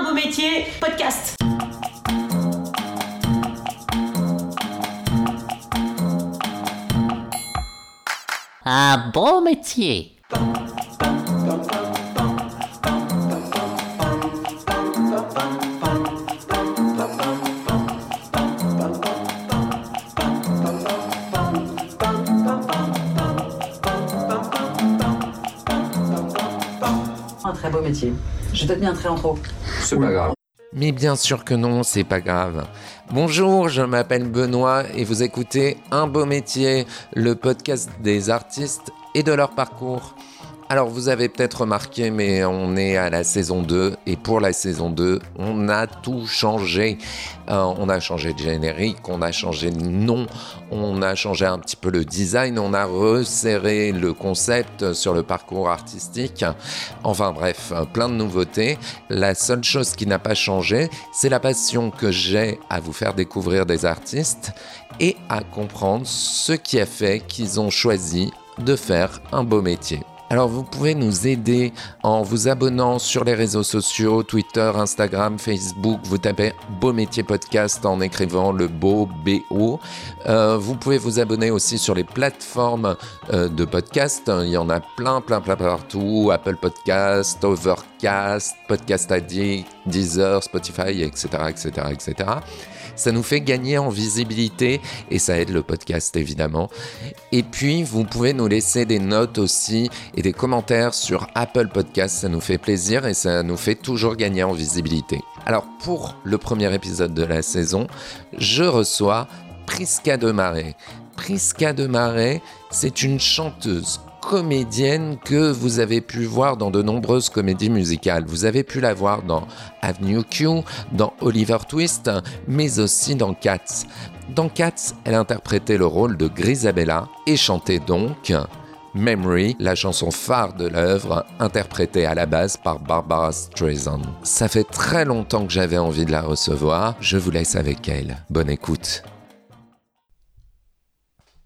Un beau métier, podcast. Un beau métier. Un très beau métier. Je te tenir un très en trop. Mais bien sûr que non, c'est pas grave. Bonjour, je m'appelle Benoît et vous écoutez Un beau métier, le podcast des artistes et de leur parcours. Alors vous avez peut-être remarqué, mais on est à la saison 2 et pour la saison 2, on a tout changé. Euh, on a changé de générique, on a changé de nom, on a changé un petit peu le design, on a resserré le concept sur le parcours artistique. Enfin bref, plein de nouveautés. La seule chose qui n'a pas changé, c'est la passion que j'ai à vous faire découvrir des artistes et à comprendre ce qui a fait qu'ils ont choisi de faire un beau métier. Alors vous pouvez nous aider en vous abonnant sur les réseaux sociaux, Twitter, Instagram, Facebook. Vous tapez Beau Métier Podcast en écrivant le beau BO. Euh, vous pouvez vous abonner aussi sur les plateformes euh, de podcast. Il y en a plein, plein, plein partout. Apple Podcast, Overcast, Podcast Addict, Deezer, Spotify, etc., etc., etc. Ça nous fait gagner en visibilité et ça aide le podcast évidemment. Et puis, vous pouvez nous laisser des notes aussi et des commentaires sur Apple Podcast. Ça nous fait plaisir et ça nous fait toujours gagner en visibilité. Alors, pour le premier épisode de la saison, je reçois Prisca de Marais. Prisca de Marais, c'est une chanteuse comédienne que vous avez pu voir dans de nombreuses comédies musicales. Vous avez pu la voir dans Avenue Q, dans Oliver Twist, mais aussi dans Cats. Dans Cats, elle interprétait le rôle de Grisabella et chantait donc Memory, la chanson phare de l'œuvre, interprétée à la base par Barbara Streisand. Ça fait très longtemps que j'avais envie de la recevoir, je vous laisse avec elle. Bonne écoute.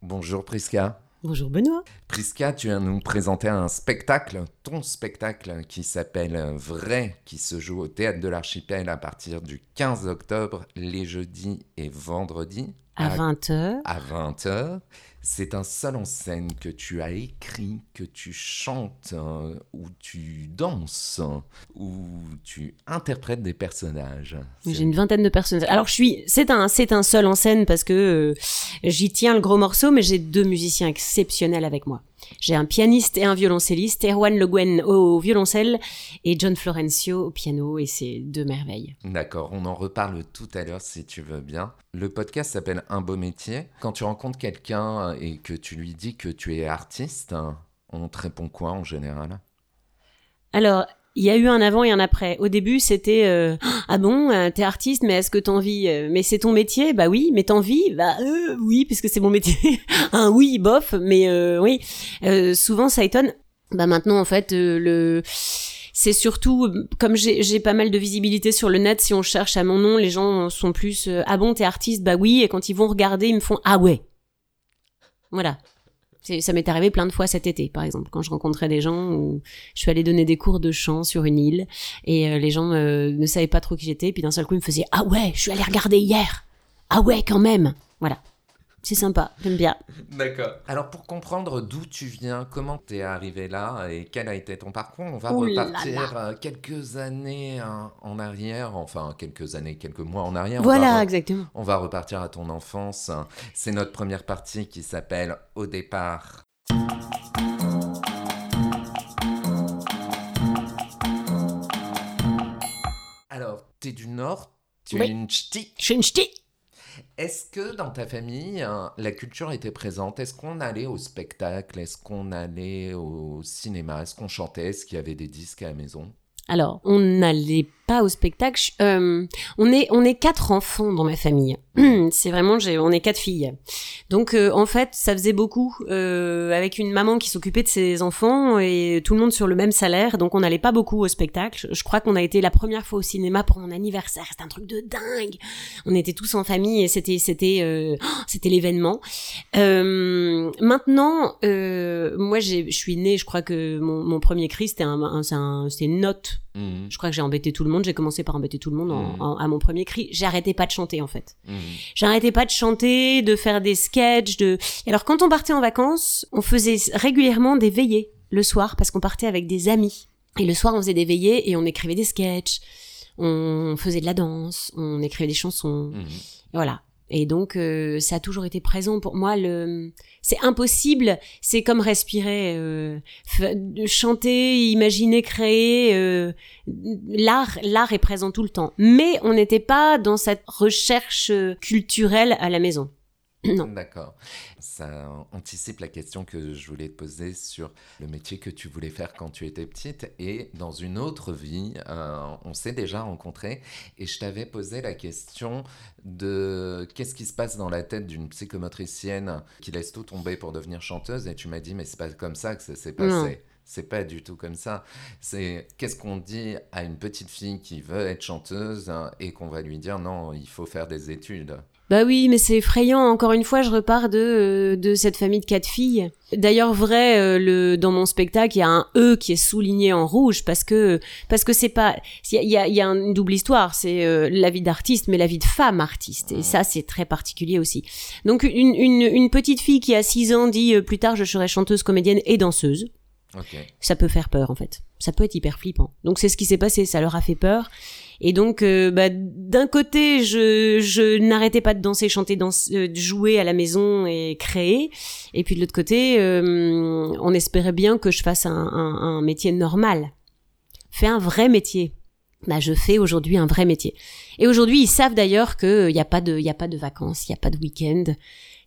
Bonjour Prisca. Bonjour Benoît. Prisca, tu viens nous présenter un spectacle, ton spectacle qui s'appelle Vrai, qui se joue au Théâtre de l'Archipel à partir du 15 octobre, les jeudis et vendredis. À 20h. À 20h. C'est un seul en scène que tu as écrit, que tu chantes, hein, où tu danses, où tu interprètes des personnages. J'ai une vingtaine de personnages. Alors je suis, c'est un, c'est un seul en scène parce que euh, j'y tiens le gros morceau, mais j'ai deux musiciens exceptionnels avec moi. J'ai un pianiste et un violoncelliste, Erwan Le Guen au violoncelle et John Florencio au piano, et c'est deux merveilles. D'accord, on en reparle tout à l'heure si tu veux bien. Le podcast s'appelle Un beau métier. Quand tu rencontres quelqu'un et que tu lui dis que tu es artiste, on te répond quoi en général? Alors, il y a eu un avant et un après. Au début, c'était euh, ah bon, euh, t'es artiste, mais est-ce que t'en vis euh, Mais c'est ton métier? Bah oui, mais t'en vis? Bah euh, oui, puisque c'est mon métier. un oui, bof, mais euh, oui. Euh, souvent, ça étonne. Bah maintenant, en fait, le c'est surtout comme j'ai pas mal de visibilité sur le net. Si on cherche à mon nom, les gens sont plus ah bon, t'es artiste Bah oui. Et quand ils vont regarder, ils me font ah ouais. Voilà. Ça m'est arrivé plein de fois cet été, par exemple, quand je rencontrais des gens où je suis allée donner des cours de chant sur une île et euh, les gens euh, ne savaient pas trop qui j'étais, puis d'un seul coup ils me faisaient ah ouais, je suis allée regarder hier. Ah ouais, quand même. Voilà. C'est sympa, j'aime bien. D'accord. Alors pour comprendre d'où tu viens, comment t'es arrivé là et quel a été ton parcours, on va Ouh là repartir euh, quelques années hein, en arrière, enfin quelques années, quelques mois en arrière. Voilà, exactement. On va repartir à ton enfance. C'est notre première partie qui s'appelle Au départ. Alors, t'es du Nord, tu es une ch'ti. Je suis une ch'ti. Est-ce que dans ta famille, hein, la culture était présente? Est-ce qu'on allait au spectacle? Est-ce qu'on allait au cinéma? Est-ce qu'on chantait? Est-ce qu'il y avait des disques à la maison? Alors, on n'allait pas au spectacle. Euh, on est on est quatre enfants dans ma famille. C'est vraiment j'ai on est quatre filles. Donc euh, en fait, ça faisait beaucoup euh, avec une maman qui s'occupait de ses enfants et tout le monde sur le même salaire. Donc on n'allait pas beaucoup au spectacle. Je crois qu'on a été la première fois au cinéma pour mon anniversaire. C'était un truc de dingue. On était tous en famille et c'était c'était euh, c'était l'événement. Euh, maintenant, euh, moi je suis née. Je crois que mon, mon premier cri c'était un, un- c'est un- une note Mhm. Je crois que j'ai embêté tout le monde. J'ai commencé par embêter tout le monde en- Mhm. en- à mon premier cri. J'arrêtais pas de chanter en fait. Mhm. J'arrêtais pas de chanter, de faire des sketchs, de. Et alors quand on partait en vacances, on faisait régulièrement des veillées le soir parce qu'on partait avec des amis. Et le soir, on faisait des veillées et on écrivait des sketchs, on faisait de la danse, on écrivait des chansons. Voilà. Et donc euh, ça a toujours été présent pour moi. Le, c'est impossible. C'est comme respirer, euh, chanter, imaginer, créer. euh, l'art, l'art est présent tout le temps. Mais on n'était pas dans cette recherche euh, culturelle à la maison. Non. D'accord. Ça anticipe la question que je voulais te poser sur le métier que tu voulais faire quand tu étais petite. Et dans une autre vie, euh, on s'est déjà rencontrés et je t'avais posé la question de qu'est-ce qui se passe dans la tête d'une psychomotricienne qui laisse tout tomber pour devenir chanteuse. Et tu m'as dit, mais c'est pas comme ça que ça s'est passé. Non. C'est pas du tout comme ça. C'est qu'est-ce qu'on dit à une petite fille qui veut être chanteuse et qu'on va lui dire non, il faut faire des études. Bah oui, mais c'est effrayant. Encore une fois, je repars de euh, de cette famille de quatre filles. D'ailleurs, vrai, euh, le dans mon spectacle, il y a un E qui est souligné en rouge parce que parce que c'est pas il y a, il y a- une double histoire. C'est euh, la vie d'artiste, mais la vie de femme artiste. Et ça, c'est très particulier aussi. Donc une une une petite fille qui a 6 ans dit euh, plus tard je serai chanteuse, comédienne et danseuse. Ok. ça peut faire peur en fait. Ça peut être hyper flippant. Donc c'est ce qui s'est passé, ça leur a fait peur. Et donc euh, bah, d'un côté, je, je n'arrêtais pas de danser, chanter, danser, euh, jouer à la maison et créer. Et puis de l'autre côté, euh, on espérait bien que je fasse un, métier normal. Fais un vrai métier. Bah, je fais aujourd'hui un vrai métier. Et aujourd'hui, ils savent d'ailleurs qu'il n'y a pas de, y a pas de vacances, il n'y a pas de week-end,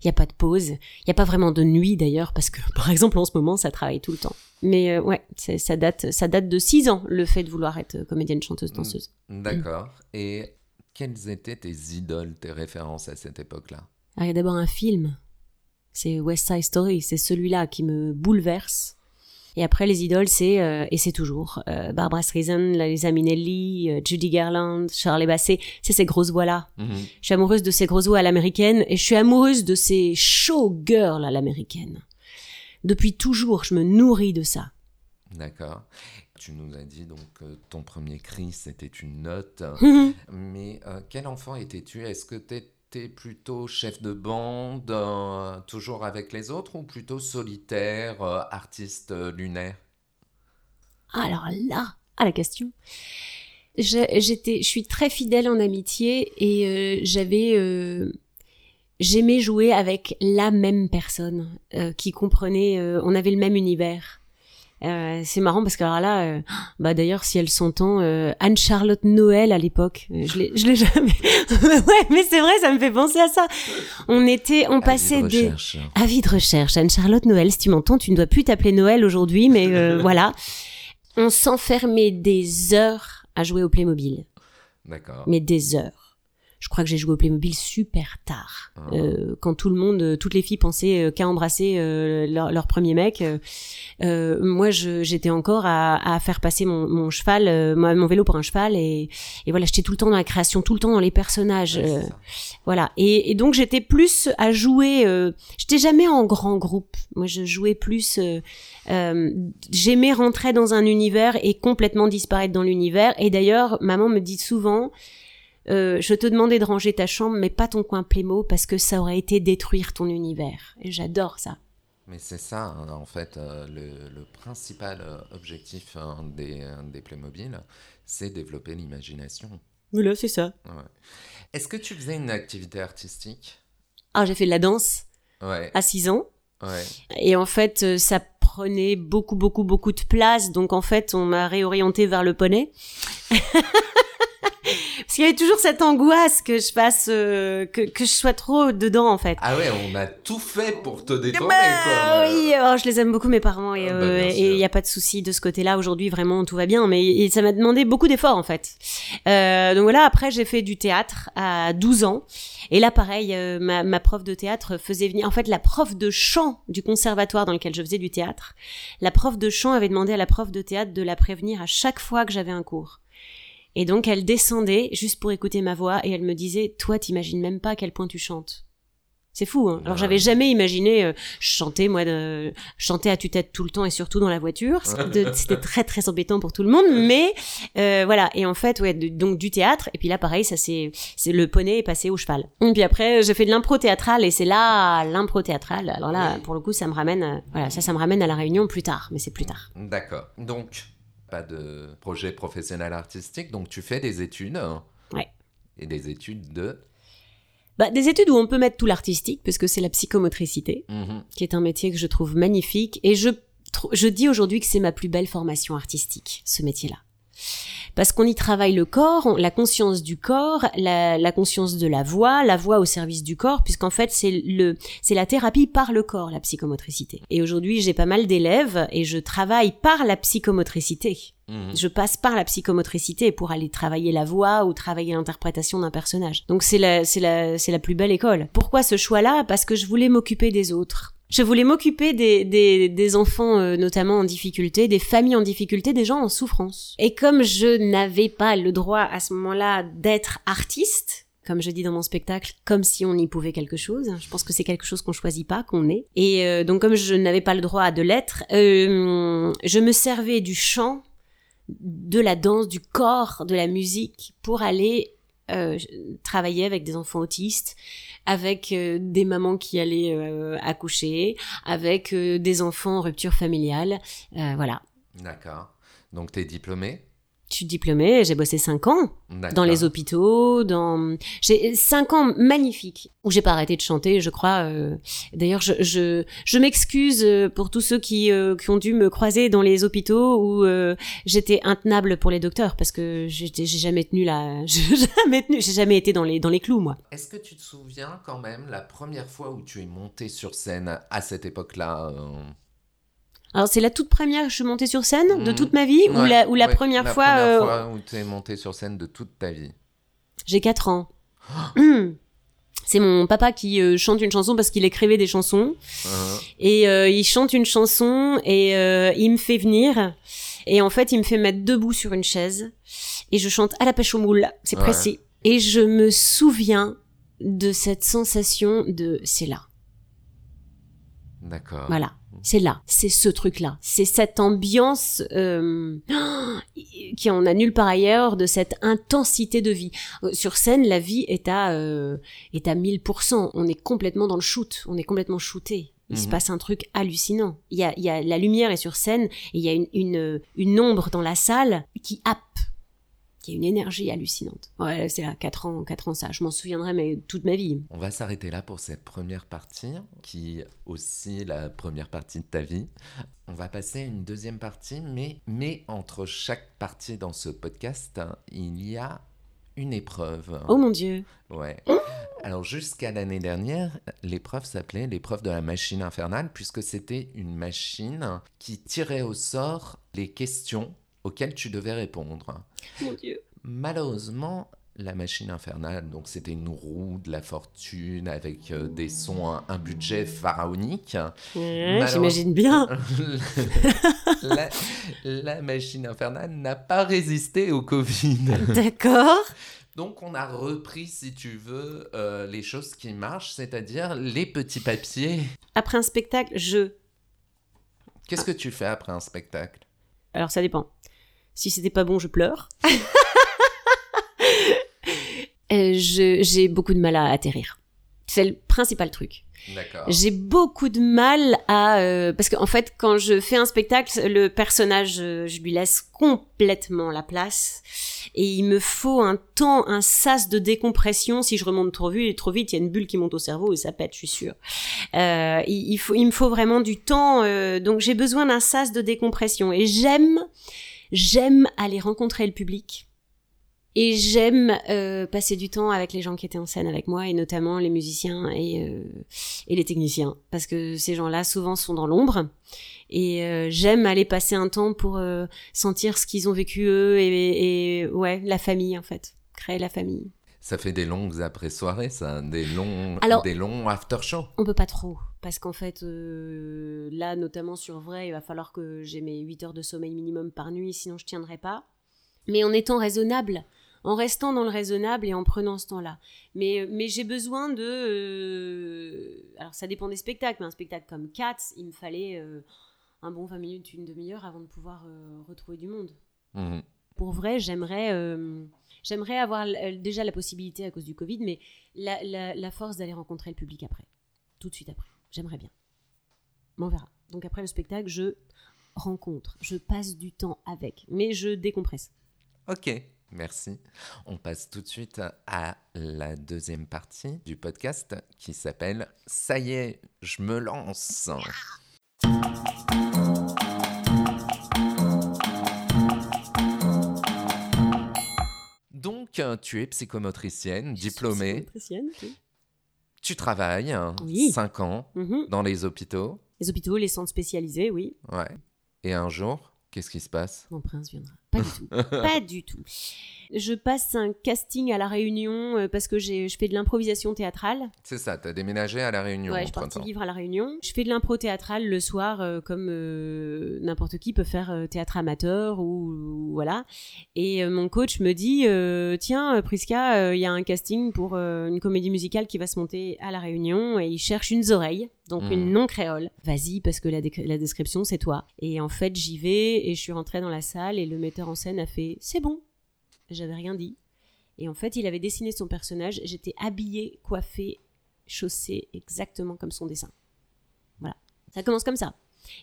il n'y a pas de pause, il n'y a pas vraiment de nuit d'ailleurs, parce que par exemple en ce moment, ça travaille tout le temps. Mais euh, ouais, ça date, ça date de six ans le fait de vouloir être comédienne, chanteuse, danseuse. D'accord. Et quelles étaient tes idoles, tes références à cette époque-là? Ah, il y a d'abord un film, c'est West Side Story, c'est celui-là qui me bouleverse. Et après les idoles, c'est euh, et c'est toujours euh, Barbara Streisand, Liza Minnelli, euh, Judy Garland, Charlie Basset, c'est ces grosses voix là. Mhm. Je suis amoureuse de ces grosses voix à l'américaine et je suis amoureuse de ces showgirls à l'américaine. Depuis toujours, je me nourris de ça. D'accord. Tu nous as dit donc que ton premier cri, c'était une note. Mais quel enfant étais-tu? Est-ce que tu étais plutôt chef de bande, euh, toujours avec les autres, ou plutôt solitaire, euh, artiste euh, lunaire? Alors là, à la question. J'étais, je suis très fidèle en amitié et j'avais, j'aimais jouer avec la même personne qui comprenait. on avait le même univers. Euh, c'est marrant parce que alors là, euh, bah d'ailleurs si elle s'entend, euh, Anne Charlotte Noël à l'époque, euh, je l'ai, je l'ai jamais. ouais, mais c'est vrai, ça me fait penser à ça. On était, on passait Avis de des recherche. Avis de recherche, Anne-Charlotte Noël, si tu m'entends, tu ne dois plus t'appeler Noël aujourd'hui, mais euh, voilà. On s'enfermait des heures à jouer au Playmobil, D'accord. mais des heures. Je crois que j'ai joué au Playmobil super tard, Ah. euh, quand tout le monde, toutes les filles pensaient euh, qu'à embrasser euh, leur, leur premier mec. euh, euh, moi, j'étais encore à, à faire passer mon, mon cheval, mon vélo pour un cheval, et, et voilà, j'étais tout le temps dans la création, tout le temps dans les personnages. Ouais, voilà. Et, et donc j'étais plus à jouer. J'étais jamais en grand groupe. Moi, je jouais plus. J'aimais rentrer dans un univers et complètement disparaître dans l'univers. Et d'ailleurs, maman me dit souvent. Euh, je te demandais de ranger ta chambre, mais pas ton coin Playmo, parce que ça aurait été détruire ton univers. Et j'adore ça. Mais c'est ça, hein, en fait, euh, le, le principal euh, objectif hein, des, des Playmobil, c'est développer l'imagination. Voilà, c'est ça. Ouais. Est-ce que tu faisais une activité artistique? Ah, j'ai fait de la danse Ouais, à 6 ans. ouais. Et en fait, ça prenait beaucoup, beaucoup, beaucoup de place. Donc en fait, on m'a réorienté vers le poney. Parce qu'il y avait toujours cette angoisse que je fasse, euh, que, que je sois trop dedans en fait. Ah ouais, on a tout fait pour te détourner, Bah, quoi. oui, oh, je les aime beaucoup mes parents et Ah, euh, bah, il n'y a pas de souci de ce côté-là. Aujourd'hui, vraiment, tout va bien. Mais et ça m'a demandé beaucoup d'efforts en fait. Euh, donc voilà, après j'ai fait du théâtre à 12 ans. Et là, pareil, euh, ma, ma prof de théâtre faisait venir. En fait, la prof de chant du conservatoire dans lequel je faisais du théâtre, la prof de chant avait demandé à la prof de théâtre de la prévenir à chaque fois que j'avais un cours. Et donc elle descendait juste pour écouter ma voix et elle me disait, toi, t'imagines même pas à quel point tu chantes. C'est fou. Hein. Alors Ouais. j'avais jamais imaginé euh, chanter moi, de, chanter à tue-tête tout le temps et surtout dans la voiture. C'était très très embêtant pour tout le monde, mais euh, voilà. Et en fait, ouais, de- donc du théâtre. Et puis là, pareil, ça c'est c'est le poney est passé au cheval. Et puis après, j'ai fait de l'impro théâtrale et c'est là l'impro théâtrale. Alors là, pour le coup, ça me ramène, à- voilà, ça ça me ramène à la réunion plus tard, mais c'est plus tard. D'accord. Donc, pas de projet professionnel artistique, donc tu fais des études. Ouais. Et des études de. Bah, des études où on peut mettre tout l'artistique, parce que c'est la psychomotricité. Mhm. qui est un métier que je trouve magnifique. Et je, je dis aujourd'hui que c'est ma plus belle formation artistique, ce métier-là. Parce qu'on y travaille le corps, on- la conscience du corps, la, la conscience de la voix, la voix au service du corps, puisqu'en fait c'est le c'est la thérapie par le corps, la psychomotricité. Et aujourd'hui j'ai pas mal d'élèves et je travaille par la psychomotricité. Mhm. Je passe par la psychomotricité pour aller travailler la voix ou travailler l'interprétation d'un personnage. Donc c'est la, c'est la, c'est la plus belle école. Pourquoi ce choix-là? Parce que je voulais m'occuper des autres. Je voulais m'occuper des, des, des enfants euh, notamment en difficulté, des familles en difficulté, des gens en souffrance. Et comme je n'avais pas le droit à ce moment-là d'être artiste, comme je dis dans mon spectacle, comme si on y pouvait quelque chose. Je pense que c'est quelque chose qu'on choisit pas, qu'on est. Et euh, donc comme je n'avais pas le droit de l'être, euh, je me servais du chant de la danse, du corps, de la musique pour aller euh, travailler avec des enfants autistes, avec euh, des mamans qui allaient euh, accoucher, avec euh, des enfants en rupture familiale. Voilà. D'accord. Donc, tu es Je suis diplômée, j'ai bossé cinq ans D'accord. dans les hôpitaux, dans j'ai cinq ans magnifiques où j'ai pas arrêté de chanter, je crois. euh, D'ailleurs, je je, je m'excuse euh, pour tous ceux qui euh, qui ont dû me croiser dans les hôpitaux où euh, j'étais intenable pour les docteurs parce que j'ai jamais tenu la, j'ai jamais tenu, j'ai jamais été dans les dans les clous moi. Est-ce que tu te souviens quand même la première fois où tu es monté sur scène à cette époque-là Alors c'est la toute première que je suis montée sur scène de Mhm. toute ma vie ou la ou la ouais, première la fois. première euh, fois où tu es monté sur scène de toute ta vie. J'ai 4 ans. Hum. C'est mon papa qui euh, chante une chanson parce qu'il écrivait des chansons. Hein Et euh, il chante une chanson et euh, il me fait venir. Et en fait, il me fait mettre debout sur une chaise. Et je chante à la pêche au moule. C'est Ouais. précis. Et je me souviens de cette sensation de c'est là. D'accord. Voilà. C'est là. C'est ce truc-là. C'est cette ambiance euh, qui en a nulle part ailleurs de cette intensité de vie. Euh, Sur scène, la vie est à, euh, est à 1000%. On est complètement dans le shoot. On est complètement shooté. Il se Mhm. passe un truc hallucinant. Il y a, il y a la lumière est sur scène et il y a une, une, une ombre dans la salle qui happe. Qui une énergie hallucinante. Ouais, c'est là, 4 ans, 4 ans ça. Je m'en souviendrai mais toute ma vie. On va s'arrêter là pour cette première partie, qui est aussi la première partie de ta vie. On va passer à une deuxième partie, mais, mais entre chaque partie dans ce podcast, il y a une épreuve. Oh mon dieu. Ouais. Alors jusqu'à l'année dernière, l'épreuve s'appelait l'épreuve de la machine infernale, puisque c'était une machine qui tirait au sort les questions auxquelles tu devais répondre. Mon dieu. Malheureusement, la machine infernale, donc c'était une roue de la fortune avec euh, des sons, un, un budget pharaonique. Ouais, J'imagine bien. la, la machine infernale n'a pas résisté au Covid. D'accord. Donc on a repris, si tu veux, euh, les choses qui marchent, c'est-à-dire les petits papiers. Après un spectacle, je. Qu'est-ce que tu fais après un spectacle? Alors ça dépend. Si c'était pas bon, je pleure. Euh, je- J'ai beaucoup de mal à atterrir. C'est le principal truc. D'accord. J'ai beaucoup de mal à euh, parce qu'en fait quand je fais un spectacle, le personnage, euh, je lui laisse complètement la place et il me faut un temps, un sas de décompression. Si je remonte trop vite, trop vite, il y a une bulle qui monte au cerveau et ça pète, je suis sûre. Euh, il, il faut, il me faut vraiment du temps, euh, donc j'ai besoin d'un sas de décompression et j'aime, j'aime aller rencontrer le public. Et j'aime euh, passer du temps avec les gens qui étaient en scène avec moi, et notamment les musiciens et, euh, et les techniciens, parce que ces gens-là souvent sont dans l'ombre. Et euh, j'aime aller passer un temps pour euh, sentir ce qu'ils ont vécu eux et, et ouais, la famille en fait, créer la famille. Ça fait des longues après-soirées, ça, des longs, Alors- des longs after-show. On peut pas trop, parce qu'en fait, euh, là, notamment sur vrai, il va falloir que j'ai mes 8 heures de sommeil minimum par nuit, sinon je tiendrai pas. Mais en étant raisonnable, en restant dans le raisonnable et en prenant ce temps-là. Mais, mais j'ai besoin de... euh, alors ça dépend des spectacles, mais un spectacle comme Cats, il me fallait euh, un bon 20 minutes, une demi-heure avant de pouvoir retrouver du monde. Mhm. Pour vrai, j'aimerais... euh, J'aimerais avoir l- déjà la possibilité à cause du Covid, mais la force d'aller rencontrer le public après. Tout de suite après. J'aimerais bien. Mais on verra. Donc après le spectacle, je rencontre, je passe du temps avec, mais je décompresse. Ok, merci. On passe tout de suite à la deuxième partie du podcast qui s'appelle Ça y est, je me lance. Donc, tu es psychomotricienne, diplômée, Psychomotricienne, oui. tu travailles Oui. 5 ans Mhm. dans les hôpitaux. Les hôpitaux, les centres spécialisés, oui. Ouais. Et un jour, qu'est-ce qui se passe? Mon prince viendra. Pas du tout. Pas du tout. Je passe un casting à La Réunion euh, parce que j'ai- je fais de l'improvisation théâtrale. C'est ça, tu as déménagé à La Réunion Ouais, je suis partie vivre à La Réunion. Je fais de l'impro théâtrale le soir, euh, comme euh, n'importe qui peut faire euh, théâtre amateur ou, ou voilà. Et euh, mon coach me dit euh, Tiens, Priska, euh, il y a un casting pour euh, une comédie musicale qui va se monter à La Réunion et il cherche une oreille, donc Mhm. une non créole. Vas-y, parce que la description, c'est toi. Et en fait, j'y vais et je suis rentrée dans la salle et le metteur en scène a fait C'est bon. J'avais rien dit. Et en fait, il avait dessiné son personnage. J'étais habillée, coiffée, chaussée exactement comme son dessin. Voilà. Ça commence comme ça.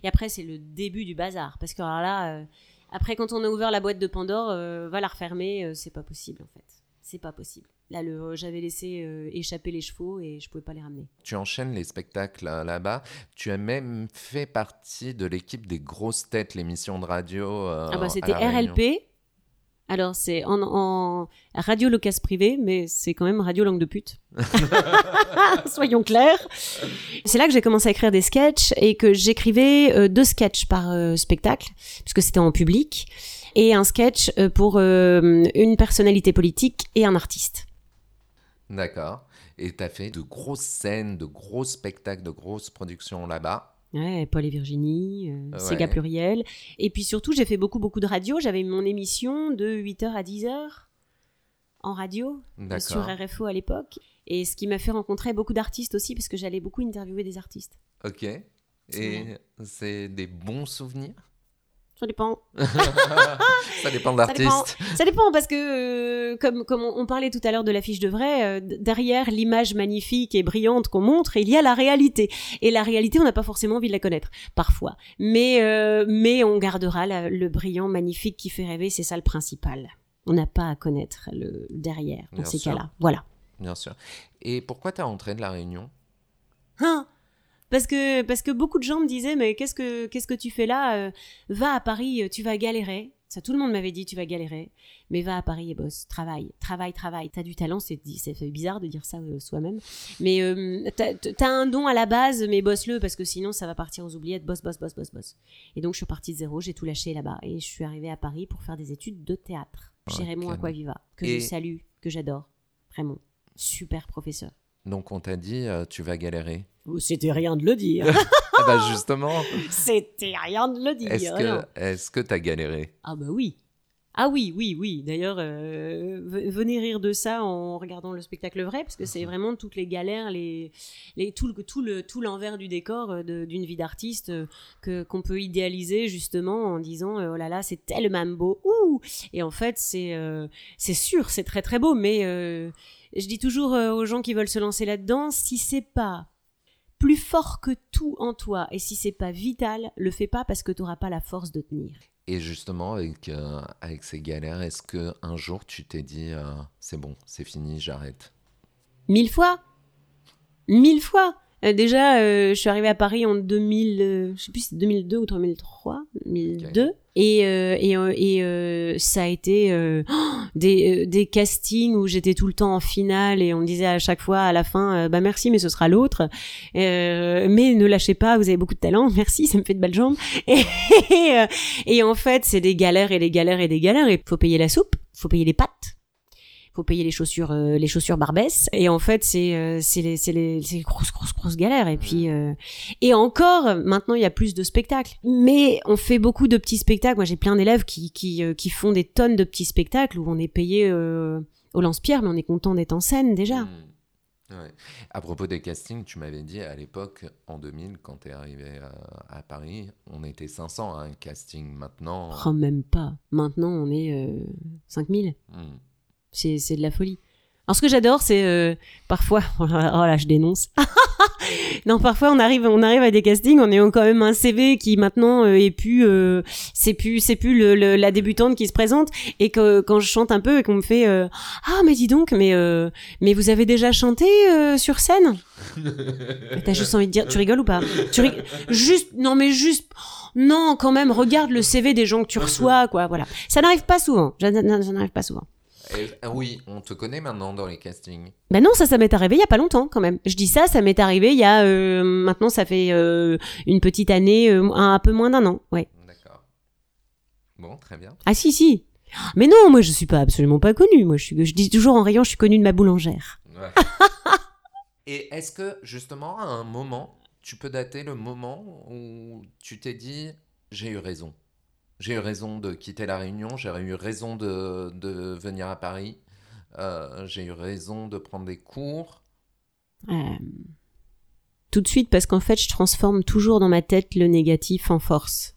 Et après, c'est le début du bazar. Parce que alors là, euh, après, quand on a ouvert la boîte de Pandore, euh, va la refermer, euh, c'est pas possible en fait. C'est pas possible. Là, le, j'avais laissé euh, échapper les chevaux et je pouvais pas les ramener. Tu enchaînes les spectacles euh, là-bas. Tu as même fait partie de l'équipe des grosses têtes, l'émission de radio. euh, ah bah, c'était Réunion. RLP. Alors, c'est en, en radio locas privé, mais c'est quand même radio langue de pute. Soyons clairs. C'est là que j'ai commencé à écrire des sketchs et que j'écrivais euh, deux sketchs par euh, spectacle, puisque c'était en public, et un sketch euh, pour une personnalité politique et un artiste. D'accord. Et tu as fait de grosses scènes, de gros spectacles, de grosses productions là-bas. Ouais, Paul et Virginie, euh, Ouais. Sega Pluriel. Et puis surtout, j'ai fait beaucoup, beaucoup de radio. J'avais mon émission de 8h à 10h en radio sur D'accord. RFO à l'époque. Et ce qui m'a fait rencontrer beaucoup d'artistes aussi, parce que j'allais beaucoup interviewer des artistes. Ok. Et Ouais. c'est des bons souvenirs? Ça dépend. Ça dépend de Ça dépend. l'artiste. Ça dépend parce que, euh, comme, comme on on parlait tout à l'heure de l'affiche de vrai, euh, derrière l'image magnifique et brillante qu'on montre, il y a la réalité. Et la réalité, on n'a pas forcément envie de la connaître, parfois. Mais, euh, mais on gardera la- le brillant magnifique qui fait rêver, c'est ça le principal. On n'a pas à connaître le derrière dans Bien ces cas-là. Voilà. Bien sûr. Et pourquoi tu es rentré de La Réunion? Hein? Parce que, parce que beaucoup de gens me disaient, mais qu'est-ce que, qu'est-ce que tu fais là Euh, Va à Paris, euh, tu vas galérer. Ça, tout le monde m'avait dit, tu vas galérer. Mais va à Paris et bosse. Travaille, travaille, travaille. T'as du talent, c'est, bizarre de dire ça euh, soi-même. Mais euh, t'as, un don à la base, mais bosse-le, parce que sinon, ça va partir aux oubliettes. Bosse, bosse, bosse, bosse, bosse. Et donc, je suis partie de zéro, j'ai tout lâché là-bas. Et je suis arrivée à Paris pour faire des études de théâtre. Chez Ok. Raymond Aquaviva, que Et- je salue, que j'adore. Vraiment. Super professeur. Donc on t'a dit euh, tu vas galérer. C'était rien de le dire. ah bah justement, C'était rien de le dire. est-ce que est-ce que t'as galéré? Ah bah oui. Ah oui, oui, oui. D'ailleurs, euh, ve- venez rire de ça en regardant le spectacle vrai, parce que c'est vraiment toutes les galères, les, les, tout, le, tout, le, tout l'envers du décor euh, d'une vie d'artiste euh, que, qu'on peut idéaliser justement en disant oh là là, c'est tellement beau. Ouh Et en fait, c'est, euh, c'est sûr, c'est très très beau, mais euh, je dis toujours aux gens qui veulent se lancer là-dedans, si c'est pas plus fort que tout en toi. Et si c'est pas vital, le fais pas parce que tu n'auras pas la force de tenir. Et justement avec euh, avec ces galères, est-ce que un jour tu t'es dit euh, c'est bon, c'est fini, j'arrête? Mille fois. Mille fois Euh, Déjà, euh, je suis arrivée à Paris en 2000, euh, je sais plus si c'est 2002 ou 2003, 2002. Et, euh, et, et ça a été euh, des, euh, des castings où j'étais tout le temps en finale et on me disait à chaque fois à la fin, bah merci, mais ce sera l'autre. Euh, mais ne lâchez pas, vous avez beaucoup de talent, merci, ça me fait de belles jambes. Et, et, euh, et en fait, c'est des galères et des galères et des galères. Et faut payer la soupe, faut payer les pâtes. Faut payer les chaussures, euh, les chaussures Barbès. Et en fait, c'est euh, c'est les c'est les c'est les grosses grosses grosses galères. Et puis euh, et encore, maintenant il y a plus de spectacles, mais on fait beaucoup de petits spectacles. Moi, j'ai plein d'élèves qui qui euh, qui font des tonnes de petits spectacles où on est payé au lance-pierre, mais on est content d'être en scène déjà. Mm. Ouais. À propos des castings, tu m'avais dit à l'époque, en 2000, quand tu es arrivé à, à Paris, on était 500 à un casting. Maintenant, Oh, même pas. Maintenant, on est euh, 5000. mm. C'est, de la folie. Alors, ce que j'adore, c'est euh, parfois. Oh là, je dénonce. non, parfois, on arrive, on arrive à des castings, on est quand même un CV qui maintenant euh, est plus. euh, c'est plus, c'est plus le, la débutante qui se présente. Et que quand je chante un peu et qu'on me fait Ah, mais dis donc, mais, mais vous avez déjà chanté sur scène? T'as juste envie de dire, tu rigoles ou pas? Tu Juste, non mais juste, non quand même, regarde le CV des gens que tu reçois, quoi, voilà. Ça n'arrive pas souvent, ça n'arrive pas souvent. Et- ah oui, on te connaît maintenant dans les castings. Ben non, ça, ça m'est arrivé il y a pas longtemps quand même. Je dis ça, ça m'est arrivé il y a, euh, maintenant ça fait euh, une petite année, euh, un, un peu moins d'un an, ouais. D'accord. Bon, très bien. Ah si, si. Mais non, moi je suis pas absolument pas connue, moi je, suis, je dis toujours en rayon, je suis connue de ma boulangère. Ouais. Et est-ce que, justement, à un moment, tu peux dater le moment où tu t'es dit j'ai eu raison? J'ai eu raison de quitter La Réunion, j'ai eu raison de, venir à Paris, euh, j'ai eu raison de prendre des cours. Euh, tout de suite parce qu'en fait, je transforme toujours dans ma tête le négatif en force.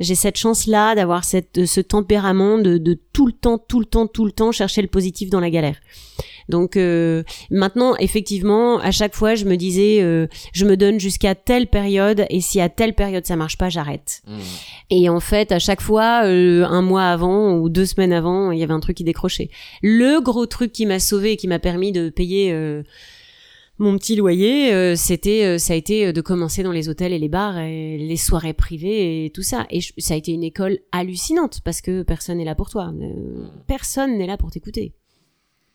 J'ai cette chance-là d'avoir ce tempérament de, de tout le temps, tout le temps, tout le temps chercher le positif dans la galère. Donc euh, maintenant, effectivement, à chaque fois, je me disais, euh, je me donne jusqu'à telle période, et si à telle période ça marche pas, j'arrête. Hmm. Et en fait, à chaque fois, euh, un mois avant ou deux semaines avant, il y avait un truc qui décrochait. Le gros truc qui m'a sauvé et qui m'a permis de payer euh, mon petit loyer, euh, c'était, euh, ça a été euh, de commencer dans les hôtels et les bars et les soirées privées et tout ça. Et je- ça a été une école hallucinante parce que personne n'est là pour toi. Euh, personne n'est là pour t'écouter.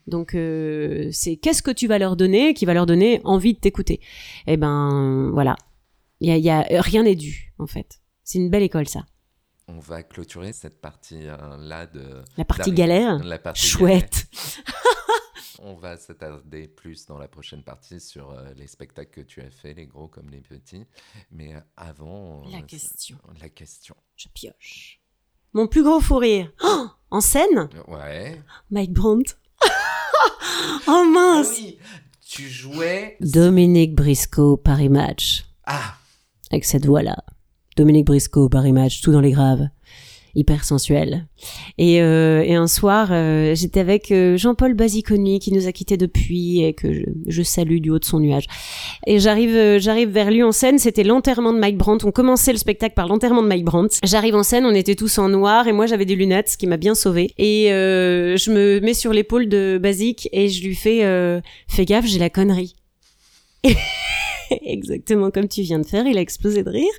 Donc euh, c'est qu'est-ce que tu vas leur donner qui va leur donner envie de t'écouter? Eh ben voilà, il y a, y a rien n'est dû en fait. C'est une belle école ça. On va clôturer cette partie-là de... La partie galère La partie Chouette. On va s'attarder plus dans la prochaine partie sur euh, les spectacles que tu as fait, les gros comme les petits. Mais euh, avant... La euh, question. La question. Je pioche. Mon plus gros fou rire. Oh, en scène? Ouais. Mike Brandt. oh Ah mince oui, tu jouais... Dominique Briscoe, Paris Match. Ah, Avec cette voix-là. Dominique Briscoe, Paris Match, tout dans les graves. Hyper sensuel. Et, euh, et un soir, euh, j'étais avec euh, Jean-Paul Basiconi qui nous a quittés depuis et que je, je salue du haut de son nuage. Et j'arrive, euh, j'arrive vers lui en scène. C'était l'enterrement de Mike Brandt. On commençait le spectacle par l'enterrement de Mike Brandt. J'arrive en scène, on était tous en noir et moi j'avais des lunettes, ce qui m'a bien sauvé. Et euh, je me mets sur l'épaule de Basic et je lui fais, euh, fais gaffe, j'ai la connerie. Exactement comme tu viens de faire, il a explosé de rire.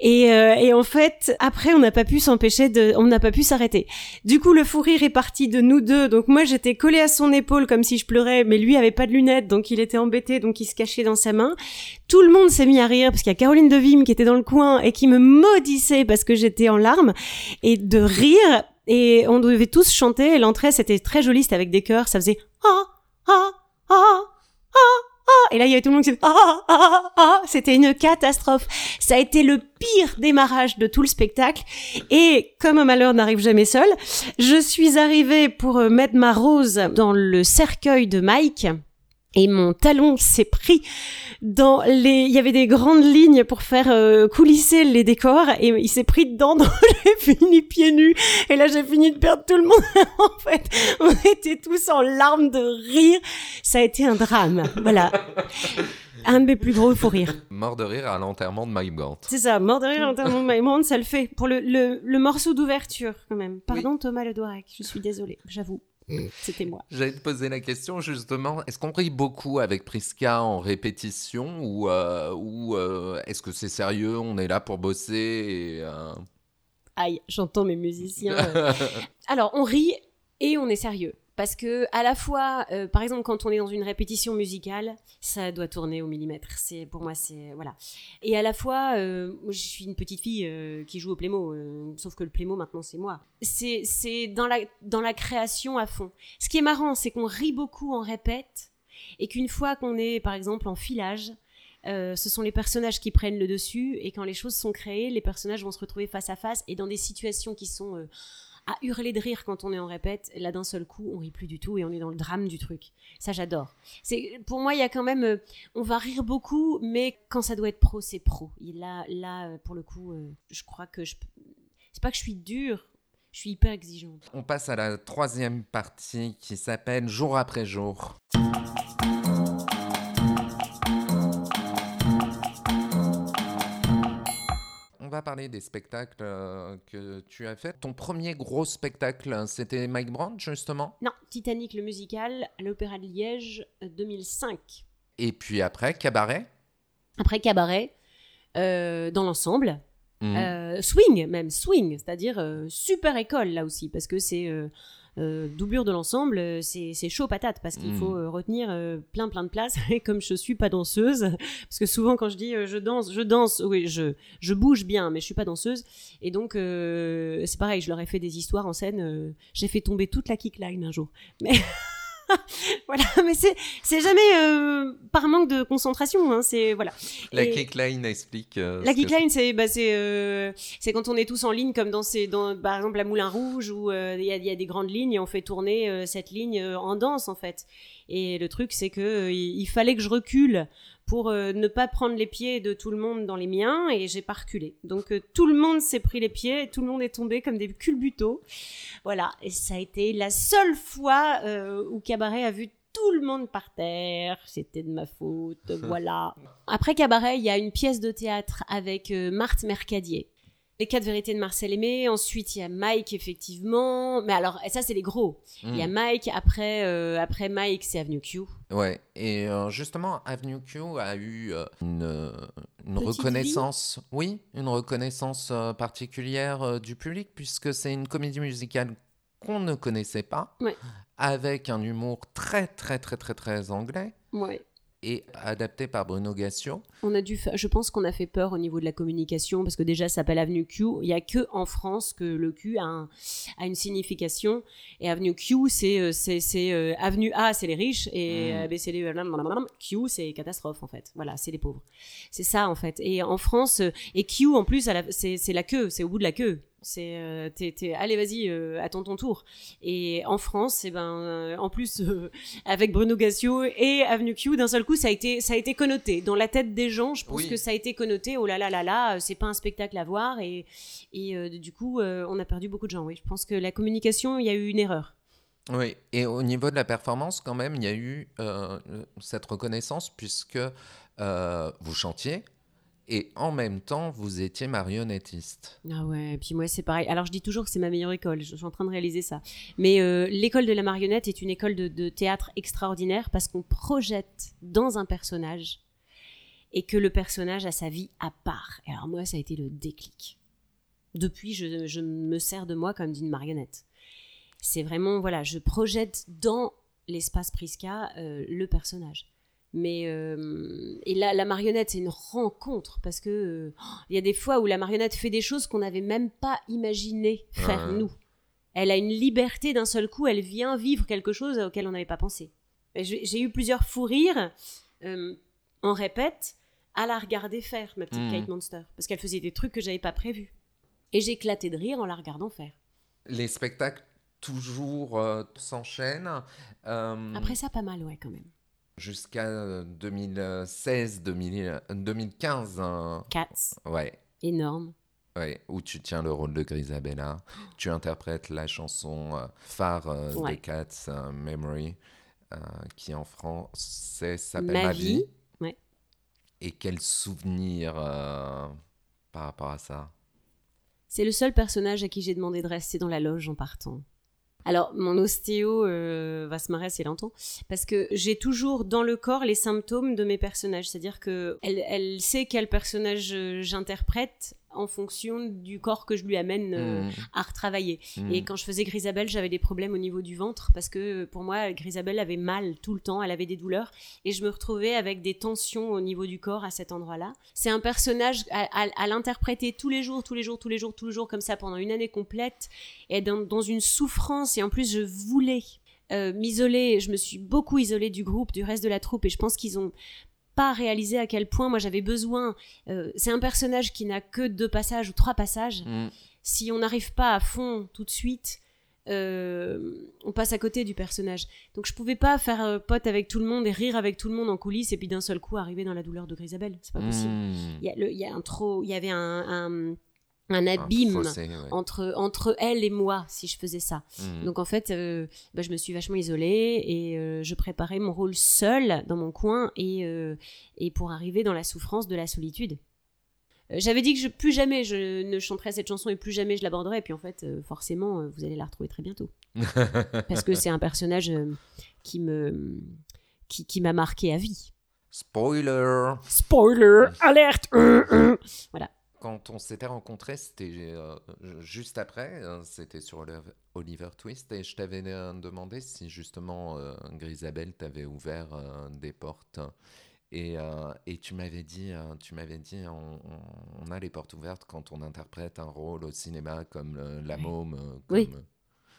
Et, euh, et en fait, après, on n'a pas pu s'empêcher de, on n'a pas pu s'arrêter. Du coup, le fou rire est parti de nous deux. Donc moi, j'étais collée à son épaule comme si je pleurais, mais lui avait pas de lunettes, donc il était embêté, donc il se cachait dans sa main. Tout le monde s'est mis à rire parce qu'il y a Caroline Devim qui était dans le coin et qui me maudissait parce que j'étais en larmes et de rire. Et on devait tous chanter. L'entrée, c'était très joli, c'était avec des chœurs. Ça faisait ah ah ah. Et là, il y avait tout le monde qui faisait ah ah ah ah. C'était une catastrophe. Ça a été le pire démarrage de tout le spectacle. Et comme un malheur n'arrive jamais seul, je suis arrivée pour euh, mettre ma rose dans le cercueil de Mike. Et mon talon s'est pris dans les. Il y avait des grandes lignes pour faire euh, coulisser les décors et il s'est pris dedans. Donc j'ai fini pieds nus. Et là j'ai fini de perdre tout le monde. en fait, on était tous en larmes de rire. Ça a été un drame. Voilà. Un de mes plus gros fous rires. mort de rire à l'enterrement de Mike Brandt. C'est ça, mort de rire en termes de Maïmonde, ça le fait. Pour le, le, le morceau d'ouverture, quand même. Pardon, Thomas Le Doirec, je suis désolée, j'avoue. C'était moi. J'allais te poser la question justement, est-ce qu'on rit beaucoup avec Priska en répétition ou, euh, ou euh, est-ce que c'est sérieux, on est là pour bosser et, euh, Aïe, j'entends mes musiciens. Alors, on rit et on est sérieux. Parce que à la fois, euh, par exemple, quand on est dans une répétition musicale, ça doit tourner au millimètre. C'est pour moi, c'est voilà. Et à la fois, euh, je suis une petite fille euh, qui joue au euh, sauf que le Playmo maintenant c'est moi. C'est c'est dans la dans la création à fond. Ce qui est marrant, c'est qu'on rit beaucoup en répète et qu'une fois qu'on est, par exemple, en filage. ce sont les personnages qui prennent le dessus et quand les choses sont créées, les personnages vont se retrouver face à face et dans des situations qui sont à hurler de rire quand on est en répète. Là, d'un seul coup, on rit plus du tout et on est dans le drame du truc. Ça, j'adore. C'est pour moi, il y a quand même, euh, on va rire beaucoup, mais quand ça doit être pro, c'est pro. Et là, là, euh, pour le coup, euh, je crois que je, c'est pas que je suis dure, je suis hyper exigeante. On passe à la troisième partie qui s'appelle Jour après jour. Va parler des spectacles euh, que tu as fait. Ton premier gros spectacle, c'était Mike Brandt, justement? Non, Titanic le musical à l'Opéra de Liège euh, 2005. Et puis après, Cabaret? Après Cabaret, euh, dans l'ensemble. Euh, swing même, swing, c'est-à-dire euh, super école là aussi, parce que c'est euh, doublure de l'ensemble, euh, c'est chaud patate, parce qu'il Mm. faut euh, retenir plein plein de places, et comme je suis pas danseuse, parce que souvent quand je dis je danse, je danse, oui, je, je bouge bien, mais je suis pas danseuse, et donc c'est pareil, je leur ai fait des histoires en scène, j'ai fait tomber toute la kickline un jour, mais... voilà, mais c'est c'est jamais euh, par manque de concentration, hein, c'est voilà. La Et- kickline explique. euh, la kickline, c'est bah, c'est euh, c'est quand on est tous en ligne, comme dans ces dans par exemple la Moulin Rouge où il y, y a des grandes lignes et on fait tourner cette ligne en danse en fait. Et le truc, c'est que il fallait que je recule pour euh, ne pas prendre les pieds de tout le monde dans les miens et j'ai pas reculé. Donc euh, tout le monde s'est pris les pieds, et tout le monde est tombé comme des culbutos. Voilà, et ça a été la seule fois euh, où Cabaret a vu tout le monde par terre, c'était de ma faute, voilà. Après Cabaret, il y a une pièce de théâtre avec Marthe Mercadier. Les quatre vérités de Marcel Aimé. Ensuite, il y a Mike, effectivement. Mais alors, ça, c'est les gros. Il y a Mm. Mike. Après, euh, après Mike, c'est Avenue Q. Ouais, et euh, justement, Avenue Q a eu euh, une, reconnaissance, oui, une reconnaissance particulière du public, puisque c'est une comédie musicale qu'on ne connaissait pas, Ouais. avec un humour très, très, très, très, très anglais, Ouais. Et adapté par Bruno Gassio. On a dû fa- je pense qu'on a fait peur au niveau de la communication parce que déjà ça s'appelle Avenue Q. Il y a que en France que le Q a, un- a une signification et Avenue Q c'est euh, c'est c'est, euh, Avenue A c'est les riches et Mm. euh, ABCD blablabla, Q c'est catastrophe en fait. Voilà, c'est les pauvres. C'est ça en fait. Et en France et Q en plus la- c'est c'est la queue, c'est au bout de la queue. C'est euh, t'es- allez vas-y euh, attends ton tour. Et en France et ben euh, en plus avec Bruno Gassio et Avenue Q d'un seul coup ça a été ça a été connoté dans la tête des gens je pense Oui. que ça a été connoté oh là là là là c'est pas un spectacle à voir et et du coup on a perdu beaucoup de gens oui je pense que la communication il y a eu une erreur Oui, et au niveau de la performance, quand même, il y a eu cette reconnaissance, puisque vous chantiez, et en même temps, vous étiez marionnettiste. ah ouais et puis moi c'est pareil. Alors je dis toujours que c'est ma meilleure école. Je, suis en train de réaliser ça. Mais euh, l'école de la marionnette est une école de, théâtre extraordinaire parce qu'on projette dans un personnage et que le personnage a sa vie à part. Et alors moi ça a été le déclic. Depuis je, je me sers de moi comme d'une marionnette. C'est vraiment voilà je projette dans l'espace Prisca euh, le personnage mais euh, et là la marionnette c'est une rencontre parce que euh, il y a des fois où la marionnette fait des choses qu'on n'avait même pas imaginé faire Ouais. nous elle a une liberté d'un seul coup elle vient vivre quelque chose auquel on n'avait pas pensé j'ai eu plusieurs fous rires euh, en répète à la regarder faire ma petite Mhm. Kate Monster parce qu'elle faisait des trucs que j'avais pas prévus et j'éclatais de rire en la regardant faire Les spectacles toujours s'enchaînent. après ça pas mal ouais quand même Jusqu'à euh, 2016, 2000, 2015. hein. Cats Ouais. énorme Ouais, où tu tiens le rôle de Grisabella, tu interprètes la chanson euh, phare euh, Ouais. de Cats, euh, Memory, euh, qui en français s'appelle Ma Ma, vie. vie. Ouais. Et quel souvenir par rapport à ça? C'est le seul personnage à qui j'ai demandé de rester dans la loge en partant. Alors, mon ostéo euh, va se marrer elle entend, parce que j'ai toujours dans le corps les symptômes de mes personnages. C'est-à-dire que elle, elle sait quel personnage euh, j'interprète en fonction du corps que je lui amène euh, Mm. à retravailler. Mm. Et quand je faisais Grisabelle, j'avais des problèmes au niveau du ventre parce que pour moi, Grisabelle avait mal tout le temps, elle avait des douleurs et je me retrouvais avec des tensions au niveau du corps à cet endroit-là. C'est un personnage à, à- à l'interpréter tous les jours, tous les jours, tous les jours, tous les jours comme ça pendant une année complète et dans, dans une souffrance et en plus je voulais euh, m'isoler. Je me suis beaucoup isolée du groupe, du reste de la troupe et je pense qu'ils ont pas réalisé à quel point moi j'avais besoin. euh, c'est un personnage qui n'a que deux passages ou trois passages Mm. si on n'arrive pas à fond tout de suite, euh, on passe à côté du personnage. Donc je pouvais pas faire euh, pote avec tout le monde et rire avec tout le monde en coulisses et puis d'un seul coup arriver dans la douleur de Grisabelle. C'est pas possible. Mm. Il y y a un trop, il y avait un, un, un Un abîme fossé, ouais. entre entre elle et moi si je faisais ça. Mm. Donc en fait, euh, bah, je me suis vachement isolée et euh, je préparais mon rôle seule dans mon coin et, euh, et pour arriver dans la souffrance de la solitude. J'avais dit que je, plus jamais je ne chanterais cette chanson et plus jamais je l'aborderais. Et puis en fait, forcément, vous allez la retrouver très bientôt. Parce que c'est un personnage qui me qui, qui m'a marqué à vie. Spoiler Spoiler, alerte. euh. Quand on s'était rencontrés, c'était euh, juste après, euh, c'était sur Oli- Oliver Twist, et je t'avais euh, demandé si justement euh, Grisabelle t'avait ouvert euh, des portes. Et, et tu m'avais dit, tu m'avais dit, on, a les portes ouvertes quand on interprète un rôle au cinéma comme le- la môme. comme, Oui.